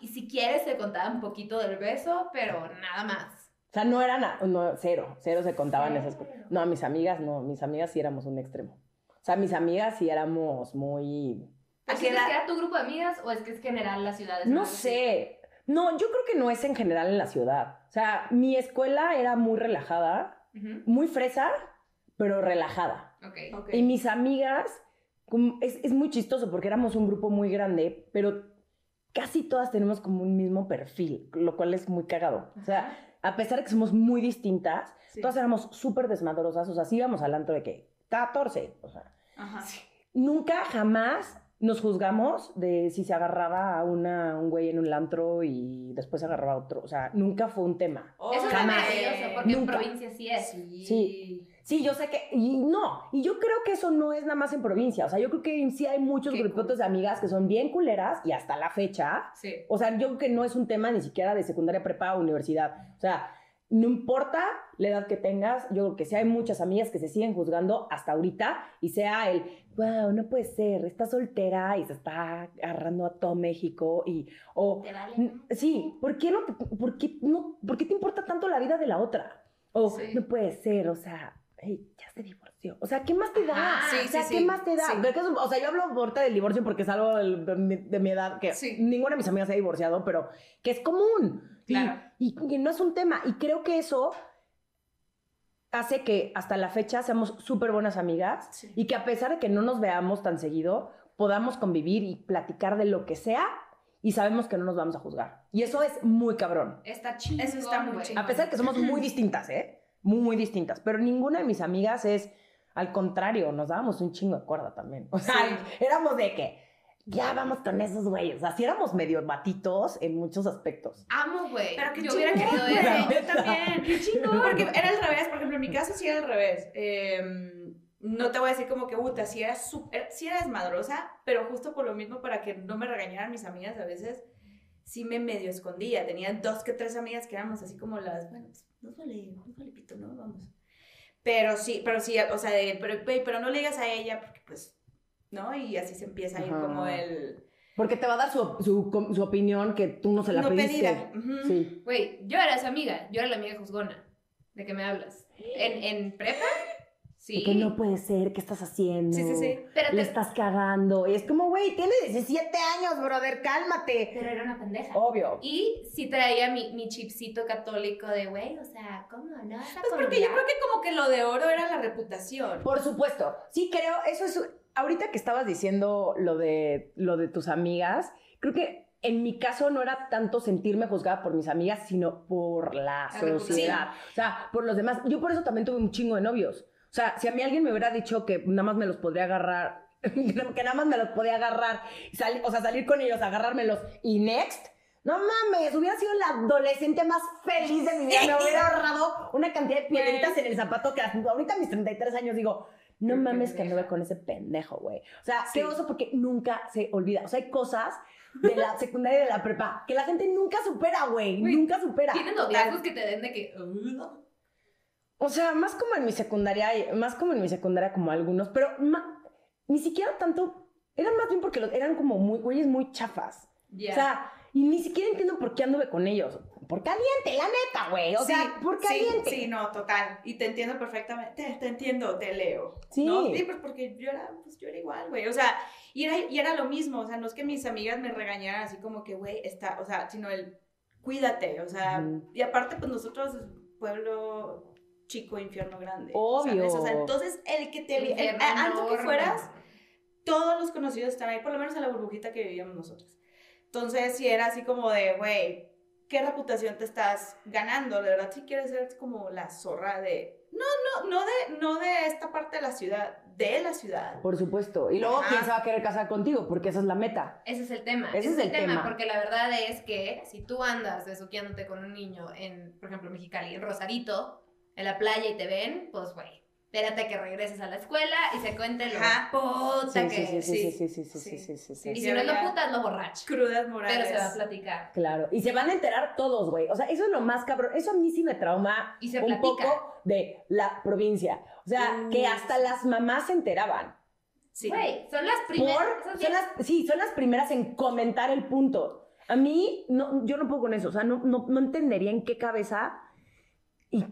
y si quieres te contaba un poquito del beso, pero nada más. O sea, no eran, a- no, cero, cero se contaban Cero. esas cosas. No, mis amigas no, mis amigas sí éramos un extremo. O sea, mis amigas sí éramos muy, ¿Pero qué edad? que era tu grupo de amigas o es que es general las ciudades? no así? sé, no, yo creo que no es en general en la ciudad. O sea, mi escuela era muy relajada, Muy fresa, pero relajada. Y mis amigas, como- es, es muy chistoso porque éramos un grupo muy grande, pero casi todas tenemos como un mismo perfil, lo cual es muy cagado. O sea, a pesar de que somos muy distintas, Sí. todas éramos súper desmadrosas. O sea, sí íbamos al antro de que 14. O sea, Ajá. nunca, jamás nos juzgamos de si se agarraba a una, un güey en un antro y después se agarraba a otro. O sea, nunca fue un tema. Eso es Jamás. maravilloso, porque en Nunca. provincia sí es. Sí. Sí. Sí, yo sé que, y no, y yo creo que eso no es nada más en provincia, o sea, yo creo que sí hay muchos Qué grupitos cool. de amigas que son bien culeras y hasta la fecha, Sí. o sea, yo creo que no es un tema ni siquiera de secundaria, prepa o universidad, o sea, no importa la edad que tengas, yo creo que sí hay muchas amigas que se siguen juzgando hasta ahorita y sea el, wow, no puede ser, está soltera y se está agarrando a todo México y, o, Te vale. Sí, ¿por qué, no te, por, qué no, ¿por qué te importa tanto la vida de la otra? O Sí. no puede ser, o sea, "Ey, ya se divorció. O sea, ¿qué más te da? Ajá, sí, o sea, sí, ¿qué más te da? o sea, yo hablo ahorita del divorcio porque es algo de, mi, de mi edad que ninguna de mis amigas se ha divorciado, pero que es común. Y- Claro. Y, que no es un tema. Y creo que eso hace que hasta la fecha seamos súper buenas amigas Sí. y que a pesar de que no nos veamos tan seguido, podamos convivir y platicar de lo que sea y sabemos que no nos vamos a juzgar. Y eso es muy cabrón. Está chingón, Eso está muy chingón. A pesar de que somos muy distintas, ¿eh? Muy, muy distintas. Pero ninguna de mis amigas es, al contrario, nos dábamos un chingo de cuerda también. O sea, Sí. éramos de que, ya vamos con esos güeyes. O sea, sí éramos medio batitos en muchos aspectos. Amo, güey. Pero qué Yo hubiera querido güey. eso. Yo también. Qué chingón. Porque era al revés, por ejemplo, en mi caso sí era al revés. Eh, no te voy a decir como que, puta, si era súper, si era desmadrosa, pero justo por lo mismo, para que no me regañaran mis amigas a veces, sí me medio escondía. Tenía dos que tres amigas que éramos así como las, bueno, pues, no vale, no vale pito, ¿no? Vamos. Pero sí, pero sí, o sea, de, pero, pero no le digas a ella, porque pues, ¿no? Y así se empieza a ir Ajá. como el... Porque te va a dar su, su, su opinión que tú no se la No pediste. pedida. Ujú. Sí. Güey, yo era esa amiga, yo era la amiga juzgona. ¿De qué me hablas? ¿En, en prepa? Sí. De que no puede ser, ¿qué estás haciendo? Sí, sí, sí. Pero, Le te- estás cagando. Y es como, güey, tiene 17 años, brother, cálmate. pero era una pendeja. Obvio. Y sí traía mi, mi chipcito católico de, güey, o sea, ¿cómo no Pues porque yo creo que como que lo de oro era la reputación. Por supuesto. Sí, creo, eso es. Ahorita que estabas diciendo lo de, lo de tus amigas, creo que en mi caso no era tanto sentirme juzgada por mis amigas, sino por la sociedad. O sea, por los demás. Yo por eso también tuve un chingo de novios. O sea, si a mí alguien me hubiera dicho que nada más me los podría agarrar, que nada más me los podía agarrar, sali- o sea, salir con ellos, agarrármelos y next. No mames, hubiera sido la adolescente más feliz de mi vida. Me hubiera ahorrado una cantidad de piedritas en el zapato que ahorita a mis 33 años digo, no Qué mames que anduve con ese pendejo, güey. O sea, Sí. qué oso porque nunca se olvida. O sea, hay cosas de la secundaria y de la prepa que la gente nunca supera, güey. Nunca supera. Tienen noviazgos que te den de que... O sea, más como en mi secundaria, más como en mi secundaria como algunos, pero ma- ni siquiera tanto, eran más bien porque los, eran como muy, güeyes muy chafas. O sea, y ni siquiera entiendo por qué anduve con ellos. Por caliente, la neta, güey. O sea, por sí, caliente. Sí, no, total. Y te entiendo perfectamente. Te, te entiendo, te leo. Sí. ¿no? Sí, pues porque yo era, pues yo era igual, güey. O sea, y era, y era lo mismo. O sea, no es que mis amigas me regañaran así como que, güey, está, o sea, sino el cuídate. O sea, y aparte, pues nosotros, pueblo chico, infierno grande. Obvio. ¿sabes? O sea, entonces el que te el- antes que fueras, todos los conocidos están ahí, por lo menos en la burbujita que vivíamos nosotros. Entonces, si era así como de, güey, ¿qué reputación te estás ganando? De verdad, si quieres ser como la zorra de... No, no, no de, no de esta parte de la ciudad, de la ciudad. Por supuesto. Y luego, Ajá. ¿quién se va a querer casar contigo? Porque esa es la meta. Ese es el tema. Ese es el tema. Porque la verdad es que si tú andas besuqueándote con un niño en, por ejemplo, Mexicali, en Rosarito, en la playa y te ven, pues, güey, espérate que regreses a la escuela y se cuente lo puta que... Sí, sí, sí, sí, sí, sí, sí, sí Y si no es lo puta, es lo borracho. Crudas morales. Pero se va a platicar. Claro, y se van a enterar todos, güey. O sea, eso es lo más cabrón. Eso a mí sí me trauma un poco de la provincia. O sea, que mm. hasta las mamás se enteraban. Sí. Güey, son las primeras... Sí, son las primeras en comentar el punto. A mí, no, yo no puedo con eso. O sea, no, no, no entendería en qué cabeza y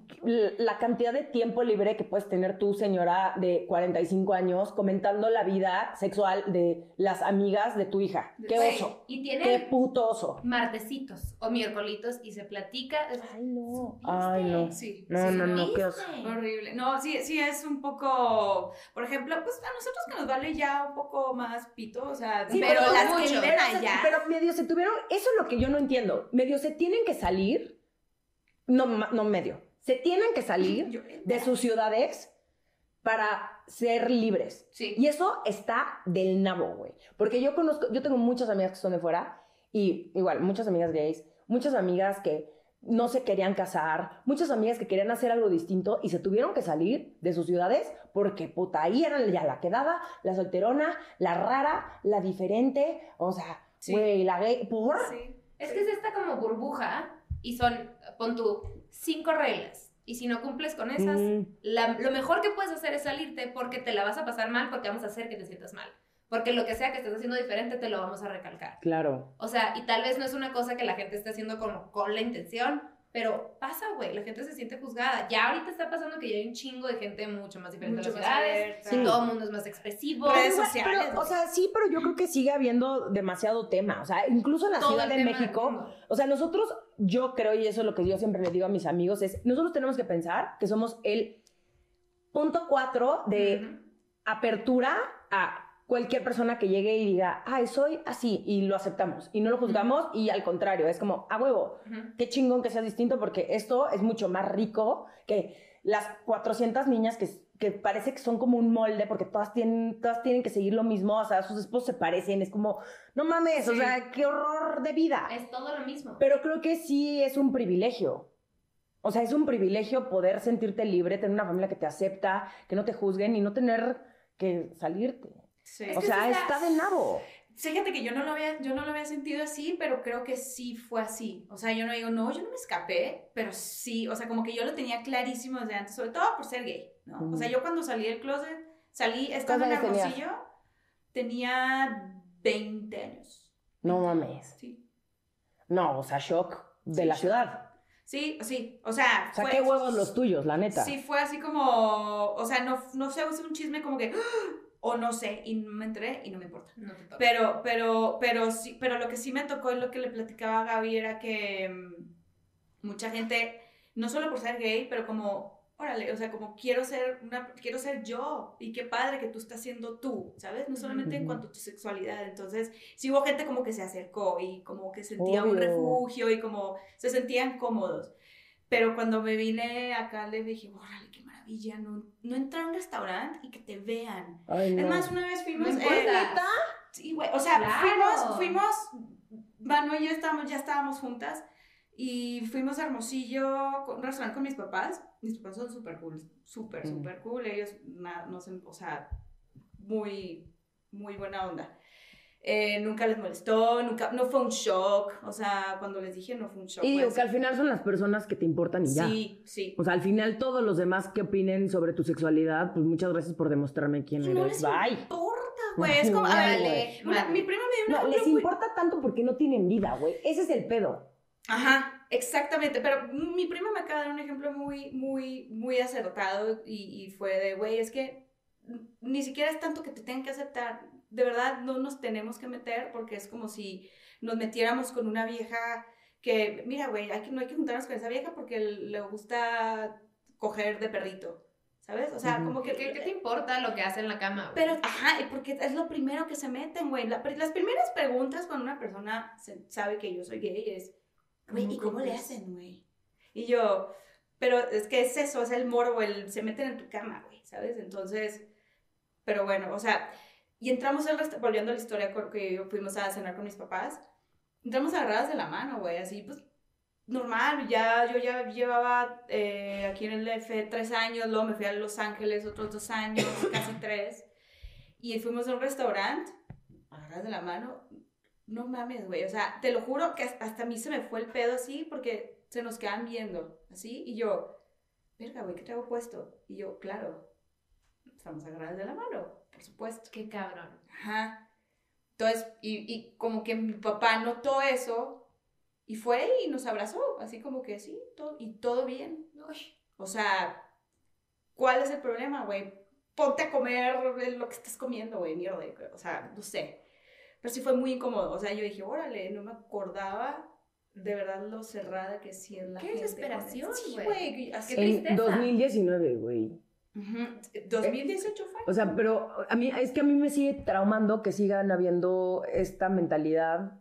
la cantidad de tiempo libre que puedes tener tú, señora de 45 años, comentando la vida sexual de las amigas de tu hija. ¡Qué oso! Y ¡Qué tienen puto oso! martesitos o miércolitos y se platica. Ay, no. ¿Supiste? Ay, no. Sí. No, sí, no, no, qué. Horrible. No, sí, sí es un poco, por ejemplo, pues a nosotros que nos vale ya un poco más pito, o sea, Sí, pero pero las que mucho. viven Pero, allá. pero medio se tuvieron, eso es lo que yo no entiendo. Medio se tienen que salir, no, no medio, se tienen que salir de sus ciudades para ser libres. Sí. Y eso está del nabo, güey. Porque yo conozco, yo tengo muchas amigas que son de fuera y igual, muchas amigas gays, muchas amigas que no se querían casar, muchas amigas que querían hacer algo distinto y se tuvieron que salir de sus ciudades porque puta, ahí eran ya la quedada, la solterona, la rara, la diferente, o sea, Sí. güey, la gay, ¿por? Sí. Es que es esta como burbuja y son, pon tú, cinco reglas. Y si no cumples con esas, Mm, la- lo mejor que puedes hacer es salirte porque te la vas a pasar mal porque vamos a hacer que te sientas mal. Porque lo que sea que estés haciendo diferente te lo vamos a recalcar. claro. O sea, y tal vez no es una cosa que la gente esté haciendo con, con la intención, pero pasa, güey, la gente se siente juzgada. Ya ahorita está pasando que ya hay un chingo de gente mucho más diferente Mucho las ciudades. Sí. Todo el mundo es más expresivo. Redes sociales, pero, o sea, sí, pero yo creo que sigue habiendo demasiado tema. O sea, incluso en la Todo Ciudad de México. O sea, nosotros, yo creo, y eso es lo que yo siempre le digo a mis amigos, es, nosotros tenemos que pensar que somos el punto cuatro de apertura a cualquier persona que llegue y diga, ay, soy así, y lo aceptamos, y no lo juzgamos, y al contrario, es como, a huevo, qué chingón que sea distinto, porque esto es mucho más rico que las 400 niñas que, que parece que son como un molde, porque todas tienen, todas tienen que seguir lo mismo, o sea, sus esposos se parecen, es como, no mames, o Sí. sea, qué horror de vida. Es todo lo mismo. Pero creo que sí es un privilegio. O sea, es un privilegio poder sentirte libre, tener una familia que te acepta, que no te juzguen y no tener que salirte. Sí. o sea, está de nabo. Fíjate que yo no, lo había, yo no lo había sentido así, pero creo que sí fue así. O sea, yo no digo, no, yo no me escapé, pero sí, o sea, como que yo lo tenía clarísimo desde antes, sobre todo por ser gay, ¿no? O sea, yo cuando salí del closet, salí, estando en ¿Cuántos años Hermosillo, tenía 20 años. No mames. Sí. No, o sea, shock de Sí, la shock. ciudad. Sí, sí, o sea... O sea, fue- qué huevos los tuyos, la neta. Sí, fue así como, o sea, no, no sé, es un chisme como que, o no sé, y me enteré y no me importa. No te toca. Pero, pero, pero sí, pero lo que sí me tocó y lo que le platicaba a Gaby era que mm, mucha gente, no solo por ser gay, pero como, órale, o sea, como quiero ser una, quiero ser yo, y qué padre que tú estás siendo tú, ¿sabes? No solamente en cuanto a tu sexualidad, entonces, sí hubo gente como que se acercó y como que sentía un Obvio. refugio y como se sentían cómodos. Pero cuando me vine acá le dije, órale, qué maravilla, no, no entrar a un restaurante y que te vean. Ay, no. Es más, una vez fuimos... No eh. Sí, güey. O sea, Claro. fuimos, fuimos, Manu y yo estábamos, ya estábamos juntas y fuimos a Hermosillo, con un restaurante con mis papás. Mis papás son súper cool, súper, Mm. súper cool. Ellos, na- no sé, o sea, muy, muy buena onda. Eh, nunca les molestó, nunca, no fue un shock. O sea, cuando les dije no fue un shock. Y digo pues. que al final son las personas que te importan y ya. Sí, sí. O sea, al final todos los demás que opinen sobre tu sexualidad, pues muchas gracias por demostrarme quién no eres. les Bye. importa, güey. Es como, a Ya, ver, Vale, una- vale. mi prima me dio una No, les importa tanto porque no tienen vida, güey. Ese es el pedo. Ajá, exactamente. Pero mi prima me acaba de dar un ejemplo muy, muy, muy acertado y, y fue de, güey, es que ni siquiera es tanto que te tengan que aceptar. De verdad, no nos tenemos que meter porque es como si nos metiéramos con una vieja que, mira, güey, hay que, no hay que juntarnos con esa vieja porque le gusta coger de perrito, ¿sabes? O sea, como que... ¿Qué, qué te importa lo que hace en la cama? güey? Pero, ajá, y porque es lo primero que se meten, güey. La- las primeras preguntas cuando una persona se- sabe que yo soy gay es, güey, ¿y ¿Cómo le hacen, güey? Y yo, pero es que es eso, es el morbo, el se meten en tu cama, güey, ¿sabes? Entonces, pero bueno, o sea, y entramos al restaurante, volviendo a la historia que fuimos a cenar con mis papás, entramos agarradas de la mano, güey, así, pues, normal, ya, yo ya llevaba eh, aquí en el DF tres años, luego me fui a Los Ángeles otros dos años, casi tres, y fuimos a un restaurante, agarradas de la mano, no mames, güey, o sea, te lo juro que hasta a mí se me fue el pedo así, porque se nos quedan viendo, así, y yo, verga, güey, ¿qué traigo puesto? Y yo, claro, estamos agarradas de la mano, por supuesto. Qué cabrón. Ajá. Entonces, y, y como que mi papá notó eso y fue y nos abrazó, así como que sí, todo, y todo bien. Uy, O sea, ¿cuál es el problema, güey? Ponte a comer lo que estés comiendo, güey, mierda. O sea, no sé. Pero sí fue muy incómodo. O sea, yo dije, órale, no me acordaba de verdad lo cerrada que sí es la Qué gente. desesperación, Sí, güey. En tristeza. 2019, güey. Ujú. 2018 fue. O sea, pero a mí es que a mí me sigue traumando que sigan habiendo esta mentalidad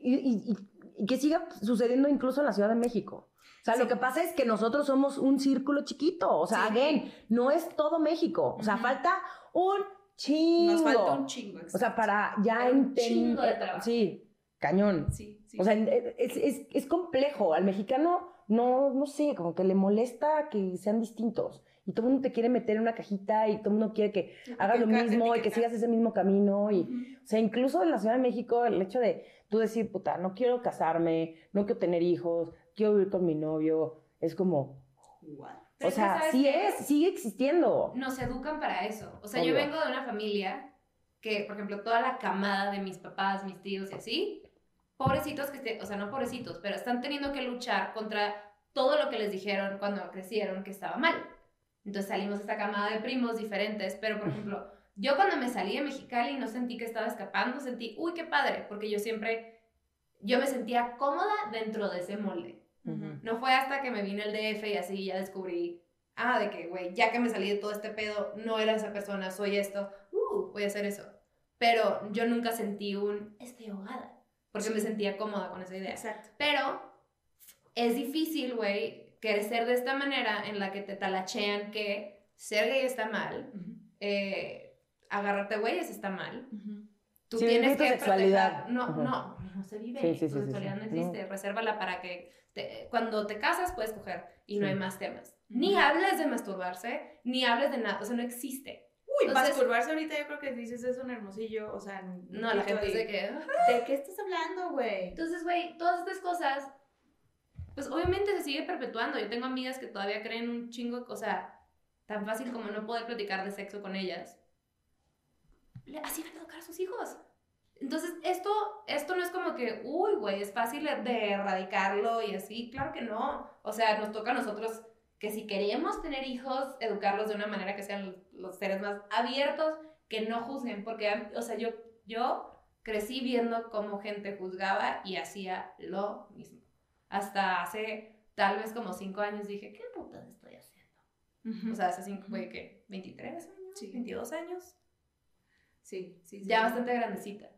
y, y- y- y que siga sucediendo incluso en la Ciudad de México. O sea, Sí. lo que pasa es que nosotros somos un círculo chiquito. O sea, Sí. again, no es todo México. O sea, falta un chingo. Nos falta un chingo. O sea, para ya entender. Sí, cañón. Sí, sí. O sea, es, es- es complejo. Al mexicano, no, no sé, como que le molesta que sean distintos. Y todo el mundo te quiere meter en una cajita y todo el mundo quiere que hagas lo Etiqueta- mismo y que sigas ese mismo camino. Y, o sea, incluso en la Ciudad de México, el hecho de tú decir, puta, no quiero casarme, no quiero tener hijos, quiero vivir con mi novio, es como, What? Pero o sea, ¿sabes sí qué? es, sigue existiendo. Nos educan para eso. O sea, Obvio. yo vengo de una familia que, por ejemplo, toda la camada de mis papás, mis tíos y así, pobrecitos que, esté- o sea, no pobrecitos, pero están teniendo que luchar contra todo lo que les dijeron cuando crecieron que estaba mal. Entonces salimos esta camada de primos diferentes, pero por ejemplo, yo cuando me salí de Mexicali no sentí que estaba escapando, sentí, uy, qué padre, porque yo siempre, yo me sentía cómoda dentro de ese molde. No fue hasta que me vine el DF y así ya descubrí, ah, de que, güey, ya que me salí de todo este pedo, no era esa persona, soy esto, uh, voy a hacer eso. Pero yo nunca sentí un, estoy ahogada, porque Sí. me sentía cómoda con esa idea. Exacto. Pero es difícil, güey, crecer de esta manera en la que te talachean que ser gay está mal, eh, agarrarte güeyes está mal. tú Sí, tienes que sexualidad. proteger- No, no, no se vive. Sí, sí, tu sí, sexualidad sí. no existe. Resérvala para que te- cuando te casas puedes coger y no hay más temas. Ni hables de masturbarse, ni hables de nada. O sea, no existe. Uy, Entonces- masturbarse ahorita yo creo que dices es un hermosillo, o sea... No, la gente dice que. ¿De qué estás hablando, güey? Entonces, güey, todas estas cosas, pues obviamente se sigue perpetuando. Yo tengo amigas que todavía creen un chingo, o sea, tan fácil como no poder platicar de sexo con ellas. Le- Así van a educar a sus hijos. Entonces, esto, esto no es como que, uy, güey, es fácil de erradicarlo y así. Claro que no. O sea, nos toca a nosotros que si queremos tener hijos, educarlos de una manera que sean los, seres más abiertos, que no juzguen. Porque, o sea, yo, yo crecí viendo cómo gente juzgaba y hacía lo mismo. Hasta hace tal vez como cinco años dije, ¿qué puta estoy haciendo? O sea, hace cinco, güey, ¿qué? ¿23 años? Sí. ¿22 años? sí, sí, sí. Ya bastante grandecita.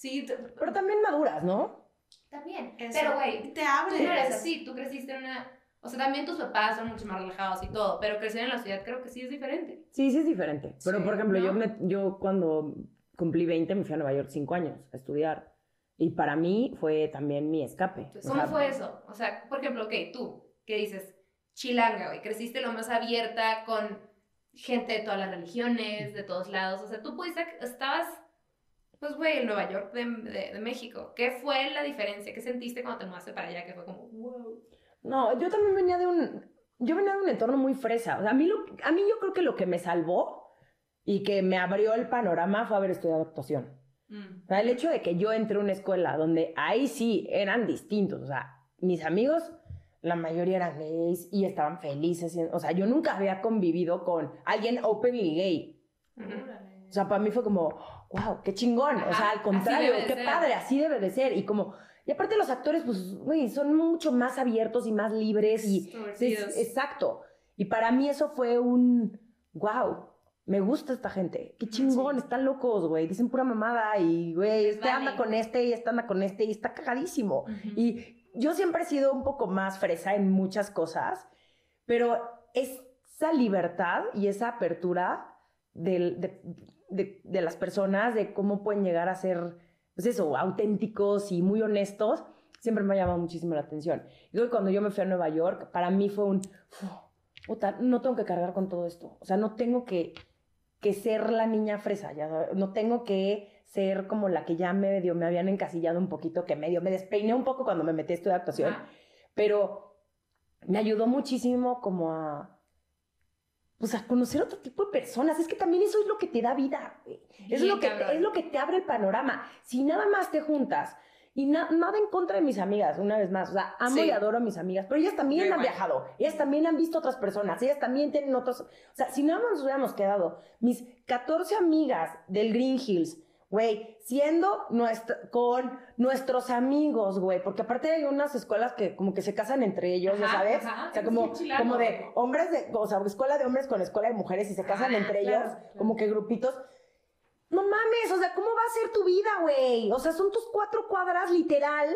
Sí, Pero también maduras, ¿no? También. Eso. Pero, güey, te tú abres. no eres así. Tú creciste en una... O sea, también tus papás son mucho más relajados y todo, pero crecer en la ciudad creo que sí es diferente. Sí, sí es diferente. Pero, Sí, por ejemplo, yo, ¿no? me- yo cuando cumplí 20 me fui a Nueva York 5 años a estudiar. Y para mí fue también mi escape. ¿Cómo sea, fue eso? O sea, por ejemplo, ok, tú, ¿qué dices? Chilanga, güey, creciste lo más abierta con gente de todas las religiones, de todos lados. O sea, tú pudiste, estabas, pues, güey, en Nueva York de, de- de México. ¿Qué fue la diferencia? ¿Qué sentiste cuando te mudaste para allá? Que fue como, wow. No, yo también venía de un, yo venía de un entorno muy fresa. O sea, a mí, lo, a mí yo creo que lo que me salvó y que me abrió el panorama fue haber estudiado actuación. Mm. O sea, el hecho de que yo entré a una escuela donde ahí sí eran distintos. O sea, mis amigos, la mayoría eran gays y estaban felices. O sea, yo nunca había convivido con alguien openly gay. Órale. O sea, para mí fue como, wow, qué chingón. o sea, al contrario, qué ser. padre, así debe de ser. Y como, y aparte los actores, pues, güey, son mucho más abiertos y más libres y... Es- exacto. Y para mí eso fue un, wow, me gusta esta gente. Qué chingón, Sí. están locos, güey. Dicen pura mamada y, güey, este anda con este y este anda con este y está cagadísimo. Y yo siempre he sido un poco más fresa en muchas cosas, pero esa libertad y esa apertura del- de, de- de las personas, de cómo pueden llegar a ser, pues eso, auténticos y muy honestos, siempre me ha llamado muchísimo la atención. Y creo que cuando yo me fui a Nueva York, para mí fue un, "Uf, puta, no tengo que cargar con todo esto. O sea, no tengo que, que ser la niña fresa, ya no tengo que ser como la que ya medio me habían encasillado un poquito, que medio me despeiné un poco cuando me metí a estudiar actuación, pero me ayudó muchísimo como a, pues a conocer otro tipo de personas. Es que también eso es lo que te da vida, güey. Es lo, que cabrón. es lo que te abre el panorama. Si nada más te juntas y na- nada en contra de mis amigas, una vez más, o sea, amo Sí. y adoro a mis amigas, pero ellas también Yo han viajado, ellas también han visto otras personas, ellas también tienen otros, o sea, si nada más nos hubiéramos quedado, mis 14 amigas del Green Hills, güey, siendo nuestra, con nuestros amigos, güey, porque aparte hay unas escuelas que como que se casan entre ellos, ¿ya Ajá, sabes? ajá, o sea, como, como de hombres de, o sea, escuela de hombres con escuela de mujeres y se casan Ah, entre claro, ellos, claro. como que grupitos. No mames, o sea, ¿cómo va a ser tu vida, güey? O sea, son tus cuatro cuadras, literal,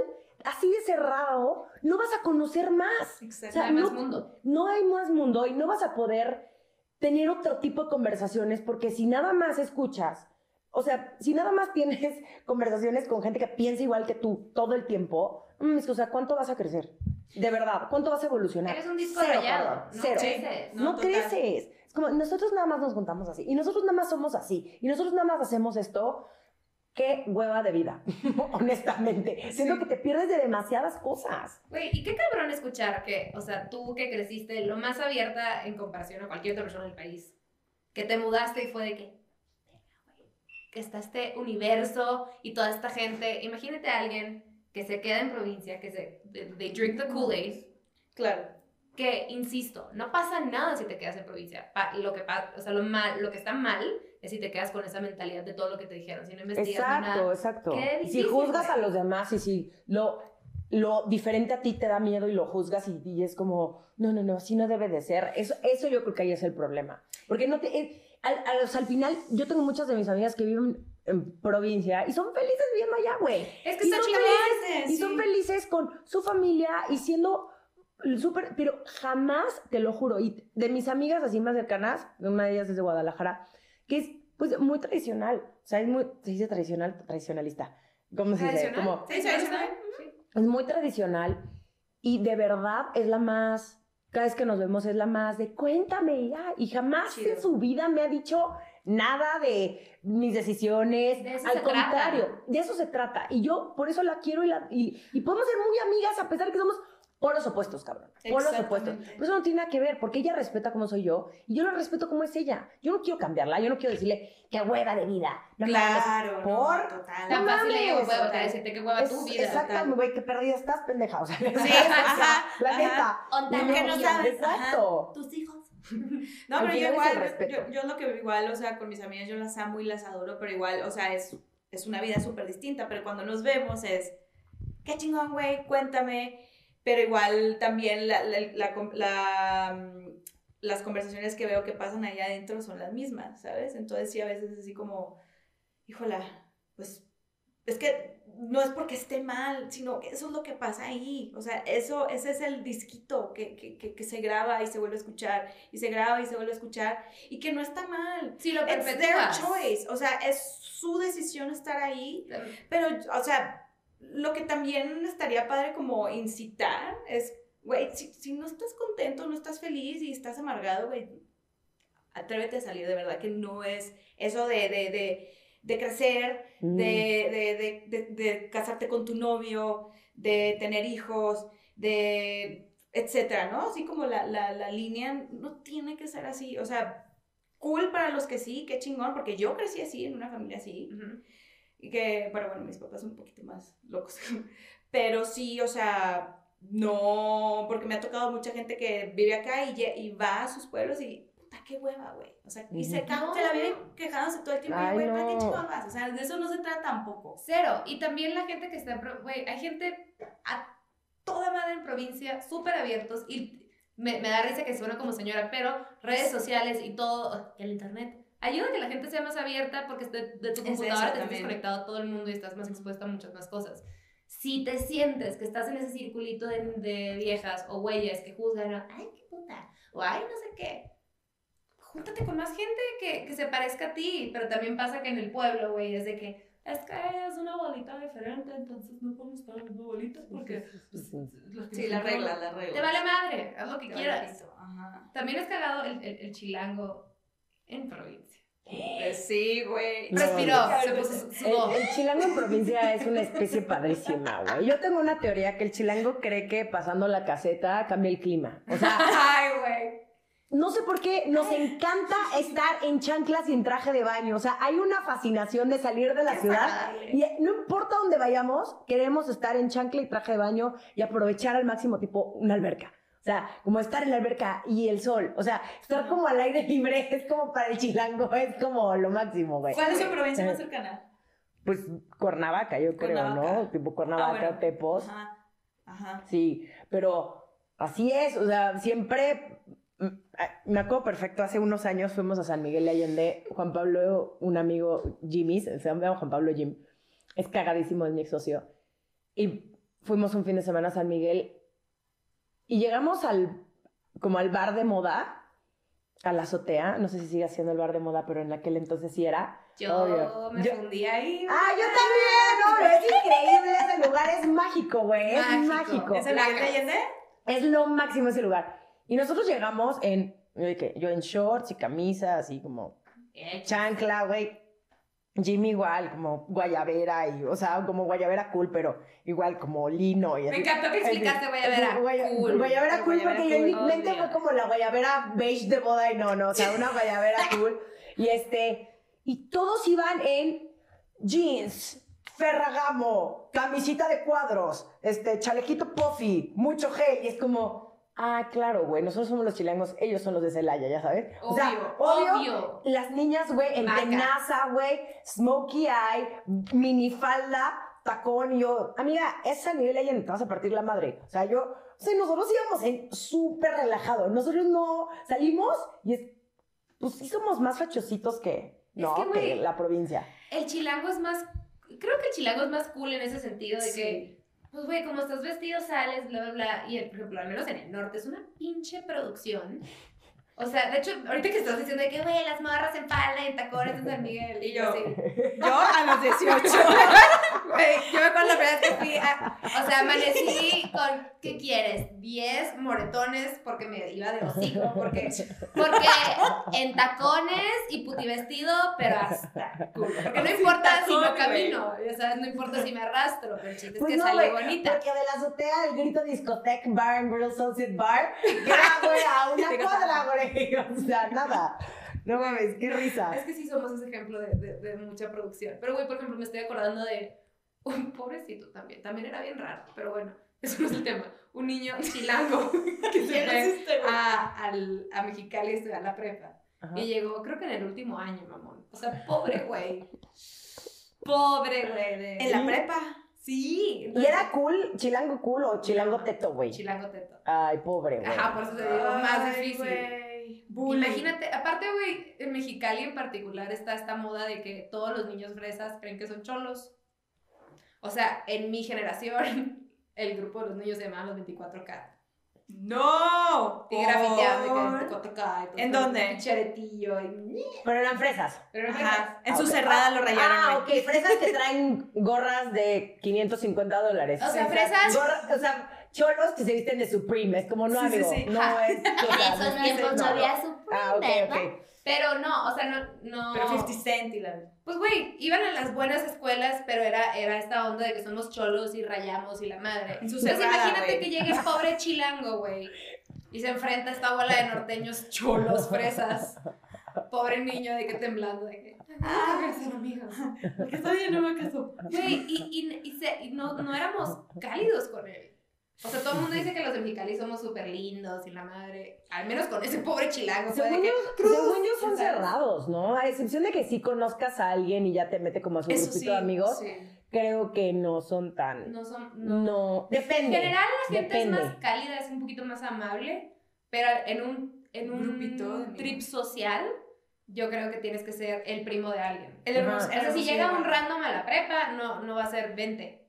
así de cerrado, no vas a conocer más. Exacto. O sea, No hay más mundo. No hay más mundo y no vas a poder tener otro tipo de conversaciones porque si nada más escuchas, o sea, si nada más tienes conversaciones con gente que piensa igual que tú todo el tiempo, mm, es que, o sea, ¿cuánto vas a crecer? De verdad, ¿cuánto vas a evolucionar? Eres un disco Cero, rayado. No cero. creces. No, creces. Es como, nosotros nada más nos juntamos así. Y nosotros nada más somos así. Y nosotros nada más hacemos esto. Qué hueva de vida, honestamente. Siento que te pierdes de demasiadas cosas. Güey, y qué cabrón escuchar que, o sea, tú que creciste lo más abierta en comparación a cualquier otra persona del país, que te mudaste y fue de que, "Verga, güey, que está este universo y toda esta gente. Imagínate a alguien que se queda en provincia, que se, they, drink the Kool-Aid, Claro. que, insisto, no pasa nada si te quedas en provincia. Pa- lo que o sea, lo mal, lo que está mal es si te quedas con esa mentalidad de todo lo que te dijeron, si no investigas Exacto, nada. exacto. Qué Y si juzgas a los demás y si lo, lo diferente a ti te da miedo y lo juzgas y, y es como, no, no, no, así no debe de ser. Eso, eso yo creo que ahí es el problema. Porque no te... eh, al, al- final, yo tengo muchas de mis amigas que viven en provincia y son felices viviendo allá, güey. Es que Y son felices, y sí. son felices con su familia y siendo súper, pero jamás, te lo juro, y de mis amigas así más cercanas, una de ellas es de Guadalajara, que es pues muy tradicional. O sea, es muy, se dice tradicional, tradicionalista. ¿Cómo se dice? Como, tradicional. Es muy tradicional y de verdad es la más, cada vez que nos vemos es la más de cuéntame ya. Y jamás Chido. en su vida me ha dicho nada de mis decisiones. De Al trata. contrario, de eso se trata. Y yo por eso la quiero y, la, y, y podemos ser muy amigas a pesar de que somos polos opuestos, cabrón. Polos Exactamente. opuestos. Pero eso no tiene nada que ver porque ella respeta como soy yo y yo la respeto como es ella. Yo no quiero cambiarla, yo no quiero decirle qué hueva de vida. No mames. Claro, no, por- total. Tan fácil le decirte hueva tu Es- vida. Exactamente, güey, qué perdida estás, pendeja. O sea, Sí, ajá, la neta. ¿Por qué no sabes? Exacto. Tus hijos. No, pero yo igual, yo, yo lo que igual, o sea, con mis amigas yo las amo y las adoro, pero igual, o sea, es, es una vida súper distinta, pero cuando nos vemos es, qué chingón, güey, cuéntame, pero igual también la, la, la, mm, las conversaciones que veo que pasan ahí adentro son las mismas, ¿sabes? Entonces sí, a veces es así como, híjola, pues es que no es porque esté mal, sino que eso es lo que pasa ahí. O sea, eso, ese es el disquito que, que, que, que se graba y se vuelve a escuchar, y se graba y se vuelve a escuchar, y que no está mal. Sí, lo It's their choice. O sea, es su decisión estar ahí. Pero, o sea, lo que también estaría padre como incitar es, güey, si, si no estás contento, no estás feliz y estás amargado, güey, atrévete a salir, de verdad que no es eso de, de, de, de crecer, Mm. de, de, de, de, de casarte con tu novio, de tener hijos, de etcétera, ¿no? Así como la, la, la línea no tiene que ser así, o sea, cool para los que sí, qué chingón, porque yo crecí así, en una familia así, Ujú. y que, bueno, bueno, mis papás son un poquito más locos, pero sí, o sea, no, porque me ha tocado mucha gente que vive acá y, y va a sus pueblos y, puta, qué hueva, güey, o sea, y se, Ujú. ca- se la vive quejándose todo el tiempo, y, Ay, güey, ¿para qué vas? O sea, de eso no se trata tampoco. Cero. Y también la gente que está Güey, hay gente a toda madre en provincia, súper abiertos y me, me da risa que suena como señora, pero redes sociales y todo, el internet, ayuda a que la gente sea más abierta porque de, de tu Es computadora eso te estás conectado a todo el mundo y estás más expuesta a muchas más cosas. Si te sientes que estás en ese circulito de, de viejas o güeyes que juzgan, ay, qué puta, o ay, no sé qué, júntate con más gente que, que se parezca a ti, pero también pasa que en el pueblo, güey, es de que es que es una bolita diferente, entonces no podemos estar en una bolita porque... pues, Sí, la son- regla, la regla. Te vale madre, haz lo que quieras. Ajá. También es cagado el, el, el chilango en provincia. Pues sí, güey. No, Respiró, no. se puso, sudó. El, el chilango en provincia es una especie padrísima, güey. Yo tengo una teoría que el chilango cree que pasando la caseta cambia el clima. O sea, Ay, güey. no sé por qué nos encanta estar en chanclas y en traje de baño. O sea, hay una fascinación de salir de la ciudad y no importa dónde vayamos, queremos estar en chancla y traje de baño y aprovechar al máximo tipo una alberca. O sea, como estar en la alberca y el sol. O sea, estar como al aire libre es como para el chilango, es como lo máximo, güey. ¿Cuál es su provincia más cercana? Pues Cuernavaca, yo creo. ¿no? Tipo Cuernavaca, Ah, bueno. Tepos. Ajá. Ajá. Sí, pero así es, o sea, siempre, mm, ah, me acuerdo perfecto, hace unos años fuimos a San Miguel de Allende, Juan Pablo, un amigo Jimmy, se llama Juan Pablo Jim, es cagadísimo, es mi ex socio, y fuimos un fin de semana a San Miguel y llegamos al, como al bar de moda, a la azotea, no sé si sigue siendo el bar de moda, pero en aquel entonces sí era. Yo Obvio. me Yo- fundí ahí. ¡Ah, yo también! No, es increíble ese lugar, es mágico, güey, es Mágico. ¿Es el Allende? Es lo máximo ese lugar. Y nosotros llegamos en, yo en shorts y camisa, así como chancla, güey. Jimmy igual, como guayabera y, o sea, como guayabera cool, pero igual como lino y Me encantó que explicaste guayabera. Guaya- Cool. Guayabera cool Guayabera porque yo en mi cool, mente fue como la guayabera beige de boda y no, no, o sea, una guayabera cool. Y este, y todos iban en jeans, ferragamo, camisita de cuadros, este, chalequito puffy, mucho gel, y es como, ah, claro, güey, nosotros somos los chilangos, ellos son los de Celaya, ya sabes. o sea, Obvio, obvio, obvio. las niñas, güey, en tenaza, güey, smokey eye, minifalda, tacón, y yo, amiga, esa nivel ahí te vas a partir la madre. O sea, yo, o sea, nosotros íbamos en súper relajado. Nosotros no salimos y es, pues sí somos más fachositos que, no, que, la provincia. El chilango es más. Creo que el chilango es más cool en ese sentido de que. Pues, güey, como estás vestido, sales, bla, bla, bla. Y, por ejemplo, al menos en el norte, es una pinche producción. O sea, de hecho, ahorita que estás diciendo de que, güey, las morras en falda y en tacones en San Miguel. Y yo. Yo a los 18. Güey, yo me acuerdo la vez que fui a- O sea, amanecí con, ¿qué quieres? 10 moretones porque me iba de hocico, porque, porque en tacones y puti vestido, pero hasta culo. Porque no importa si no camino, ya sabes, no importa si me arrastro, pero el chiste es Pues que no, salí bonita. Porque de la azotea del grito discoteca bar en Sunset Bar, ya, güey, a una cuadra, güey. O sea, nada. No mames, qué risa. Es que sí somos ese ejemplo de, de, de mucha producción. Pero, güey, por ejemplo, me estoy acordando de un pobrecito también. También era bien raro, pero bueno, eso no es el tema. Un niño chilango que se ¿Quién fue a, al, a Mexicali a estudiar la prepa. Ajá. Y llegó, creo que en el último año, mamón. O sea, pobre güey. Pobre güey. de- En la prepa. Sí. ¿Y era cool, chilango cool o chilango teto, güey? Chilango teto. Ay, pobre, güey. Ajá, por eso te digo, más difícil. Güey. Imagínate, aparte, güey, en Mexicali en particular está esta moda de que todos los niños fresas creen que son cholos. O sea, en mi generación, el grupo de los niños se llamaban los 24K. ¡No! Y 24K. y todo ¿En con dónde? Picharetillo y... Pero eran fresas. Pero no Ajá. En Ah, su ok. cerrada lo rayaron, Ah, ok, fresas que traen gorras de 550 dólares. O sea, fresas- gorra- o sea, cholos que se visten de Supreme. Es como, no, Sí, amigo. sí. No Ja. es. En esos no es- tiempos no no. había Ah, ok, ok. Pero no, o sea, no... no Pero 50 Cent y la... Pues, güey, iban a las buenas escuelas, pero era, era esta onda de que somos cholos y rayamos y la madre. Entonces imagínate que llegue el pobre chilango, güey, y se enfrenta a esta bola de norteños cholos, fresas. Pobre niño de que temblando, de que... Ah, ser amigos. Porque todavía no me casó. Güey, y, y, y, se- y no, no éramos cálidos con él. O sea, todo el mundo dice que los de Mexicali somos súper lindos y la madre. Al menos con ese pobre chilango. de Según que, según yo son cerrados, ¿no? A excepción de que sí conozcas a alguien y ya te mete como a su Eso grupito sí, de amigos, Sí. creo que no son tan... No son. No, No. depende. En general, la gente depende. es más cálida, es un poquito más amable, pero en un, en un Grupito de amigos. trip social, yo creo que tienes que ser el primo de alguien. El Ajá. hermoso- O sea, si llega un random a la prepa, no, no va a ser 20.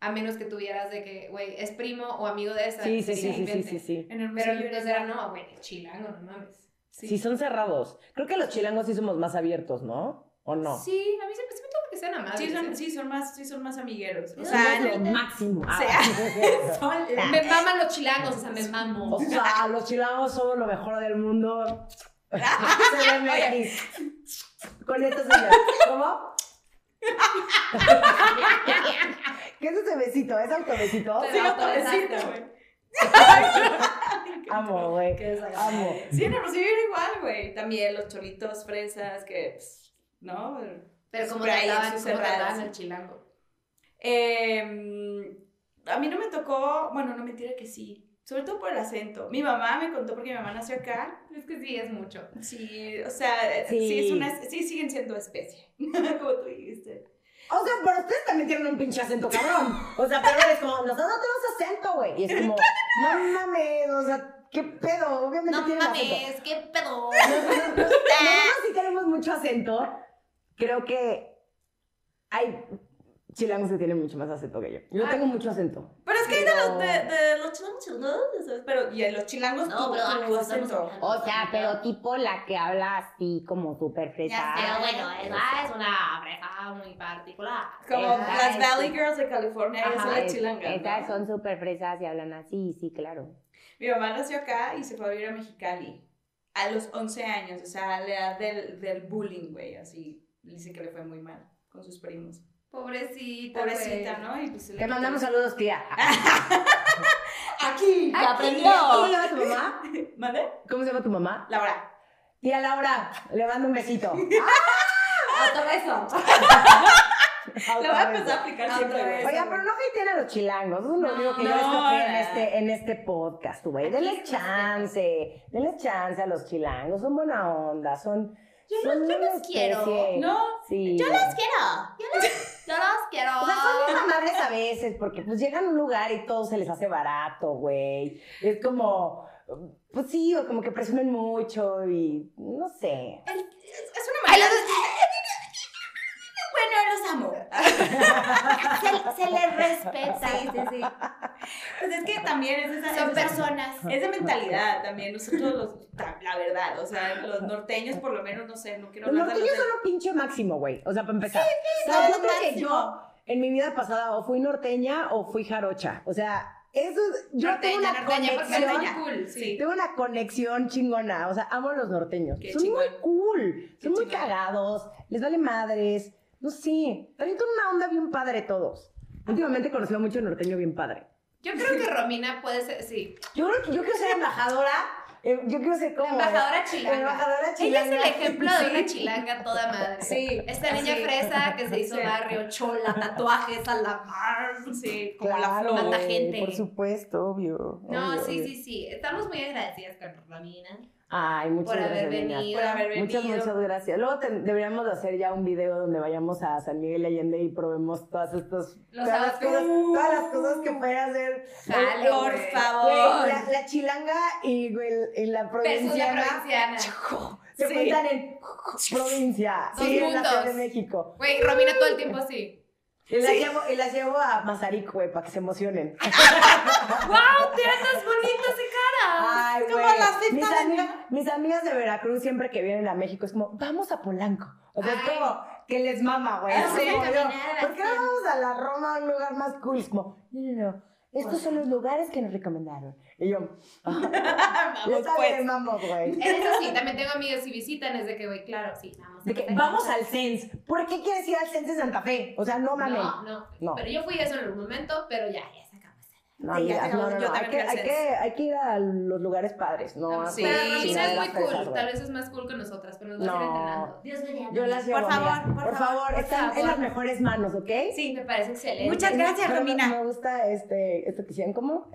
A menos que tuvieras de que, güey, es primo o amigo de esa. Sí, sí, sí, sí, sí, 20. sí, sí. En Pero Hermosillo entonces era- no, güey, chilango, no mames. Sí. son cerrados. Creo que los chilangos sí somos más abiertos, ¿no? ¿O no? Sí, a mí siempre se me toca que sean amables. Sí, son, ¿eh? sí, son más, sí, son más amigueros. O sea, lo el- máximo. o sea, Me maman los chilangos, o sea, me mamo. O sea, los chilangos somos lo mejor del mundo. CDMX. Con esto, señor. ¿Cómo? ¿Qué es ese besito? ¿Es autobesito? Sí, da otro todo besito, exacto. güey. Amo, güey. Amo. Sí, Hermosillo era igual, güey. También los cholitos, fresas, que, pues, ¿no? Pero como trataban, sus como cerradas. trataban al chilango. Eh, a mí no me tocó, bueno, no mentira que sí. Sobre todo por el acento. Mi mamá me contó porque mi mamá nació acá. Es que sí, es mucho. Sí, o sea, sí, Sí. es una, sí siguen siendo especie. Como tú dijiste. O sea, pero ustedes también tienen un pinche acento cabrón. O sea, pero es como, nosotros no tenemos acento, güey. Y es como, no mames, o sea, ¿qué pedo? Obviamente No tienen acento. mames, qué pedo. Nosotros sí tenemos mucho acento. Creo que hay chilangos que tienen mucho más acento que yo. Yo Ah. tengo mucho acento. Pero es que hay de Pero- los, de, de los chilangos, ¿sabes? Pero, y de los chilangos, No, pero, tu ah, acento. O sea, pero tipo la que habla así como súper Ya fresa. sé. Pero bueno, esa es una fresa muy particular. Como Esa las es- Valley Girls de California, son Ajá, las es- chilangas. Esas ¿no? son súper fresas y hablan así, sí, claro. Mi mamá nació acá y se fue a vivir a Mexicali a los 11 años, o sea, a la edad del, del bullying, güey, así. Dice que le fue muy mal con sus primos. Pobrecita, Pobrecita, güey. ¿no? Y pues Te mandamos saludos, tía. Aquí. Aquí. aprendió. ¿Cómo se llama tu mamá? ¿Mande? ¿Cómo se llama tu mamá? Laura. Tía Laura, le mando un besito. Otro Le voy a empezar a aplicar Otra siempre, vez. güey. Oigan, pero no hateen a los chilangos. Eso es lo No, único que yo no, escogí en no. este, en este podcast, güey. Aquí Denles chance. Denles chance a los chilangos. Son buena onda. Son. Yo los- yo los quiero. No, Sí. Yo los quiero. Yo los, yo los quiero. O sea, son bien amables a veces porque pues llegan a un lugar y todo se les hace barato, güey. Es como, pues sí, o como que presumen mucho y no sé. es, es una manera de... Bueno, los amo. Se, se les respeta. Sí, sí, sí. Pues es que también es esa. Son es esa- personas. Es de mentalidad también, nosotros los, la verdad, o sea, los norteños por lo menos, no sé, no quiero Los hablar de los norteños de- son lo pinche máximo, güey. O sea, para empezar. O sea, son yo creo que yo, en mi vida pasada, o fui norteña o fui jarocha. O sea, eso es- yo Norteña, tengo una norteña, porque conexión. cool. Sí. Tengo una conexión chingona. O sea, amo a los norteños. Qué son muy chingón. cool. Qué Son muy chingón. cagados. Les vale madres. No sé. También tienen una onda bien padre todos. Últimamente he conocido mucho norteño bien padre. Yo creo que Romina puede ser, sí. Yo, creo que- yo quiero ser embajadora. eh, yo quiero ser La como. embajadora chilanga. embajadora Ella es chilanga. el ejemplo de una chilanga toda madre. Sí, Esta niña así. fresa que se hizo Sí. barrio, chola, tatuajes a la mar. Sí, como la Claro, flor. Mata güey, gente. Por supuesto, obvio. No, obvio, sí, obvio. sí, sí. Estamos muy agradecidas con Romina Ay, muchas por haber gracias. venido. Por haber venido. Muchas, muchas gracias. Luego te- deberíamos de hacer ya un video donde vayamos a San Miguel Allende y probemos todas estas todas, las cosas, todas las cosas que puede hacer. Por güey. favor. Güey, la, la chilanga y, güey, y la provinciana provinciana. se Sí. juntan en provincia. Dos sí, en la Ciudad de México. Güey, Romina todo el tiempo así. Y las, llevo, y las llevo a Mazarik, güey, para que se emocionen. ¡Wow! ¡Te andas bonita ese Ay, como güey. la mis, de ami- mis amigas de Veracruz siempre que vienen a México es como, vamos a Polanco. O sea, es Ay. como que les mama, güey. Es sí. ¿Por qué no vamos a la Roma, a un lugar más cool? Es como, no, no, no. Estos son los lugares que nos recomendaron. Y yo, Vamos Vamos pues. vamos, güey. En eso sí, también tengo amigas y visitan, es de que, güey, claro, sí, vamos. De que vamos al Sens. ¿Por qué quieres ir al Sens de Santa Fe? O sea, no mames. No, no, No. Pero yo fui a eso en algún momento, pero ya, ya. No, Sí, amigas, no, no, Yo no. Hay también que, hay, que, hay que ir a los lugares padres, ¿no? Sí, Romina es muy cool, tal vez es más cool que nosotras, pero nos va a ir No. entrenando. Yo las llevo, Por favor, por por favor, favor, por están en favor. las mejores manos, ¿ok? Sí, me parece excelente. Muchas gracias, Romina. Me gusta este, esto que hicieron, ¿cómo?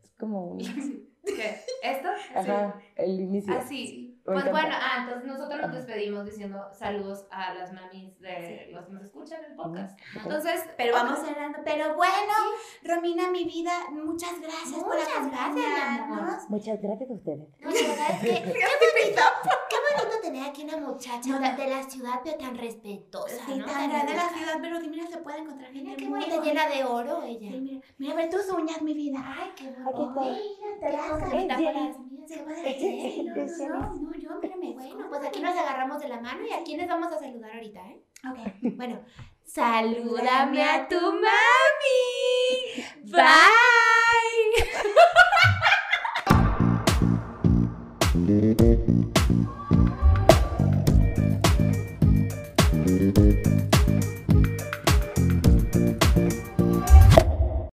Es como un... ¿Qué? ¿Esto? Ajá, el inicio. Así. Pues encanta. bueno, ah, entonces nosotros nos despedimos diciendo saludos a las mamis de los que nos escuchan en el podcast. Entonces, Pero vamos cerrando. Pero bueno, Romina, mi vida, muchas gracias por Muchas gracias, amor. acompañarnos. Muchas gracias a ustedes. No, la verdad es que qué bonito tener aquí una muchacha de, de la ciudad, pero tan respetuosa, Sí, ¿no? tan grande la ciudad, pero mira, se puede encontrar gente Mira qué bonita, llena de oro ella. Sí, mira, mira, ve tus uñas, mi vida. Ay, qué Aquí bonito. está. Gracias, Es Rita, por Jenny. las mías. ¿Se puede no, espérame. Bueno, pues aquí nos agarramos de la mano y a quiénes vamos a saludar ahorita, ¿eh? Ok. Bueno, salúdame a tu mami. Bye.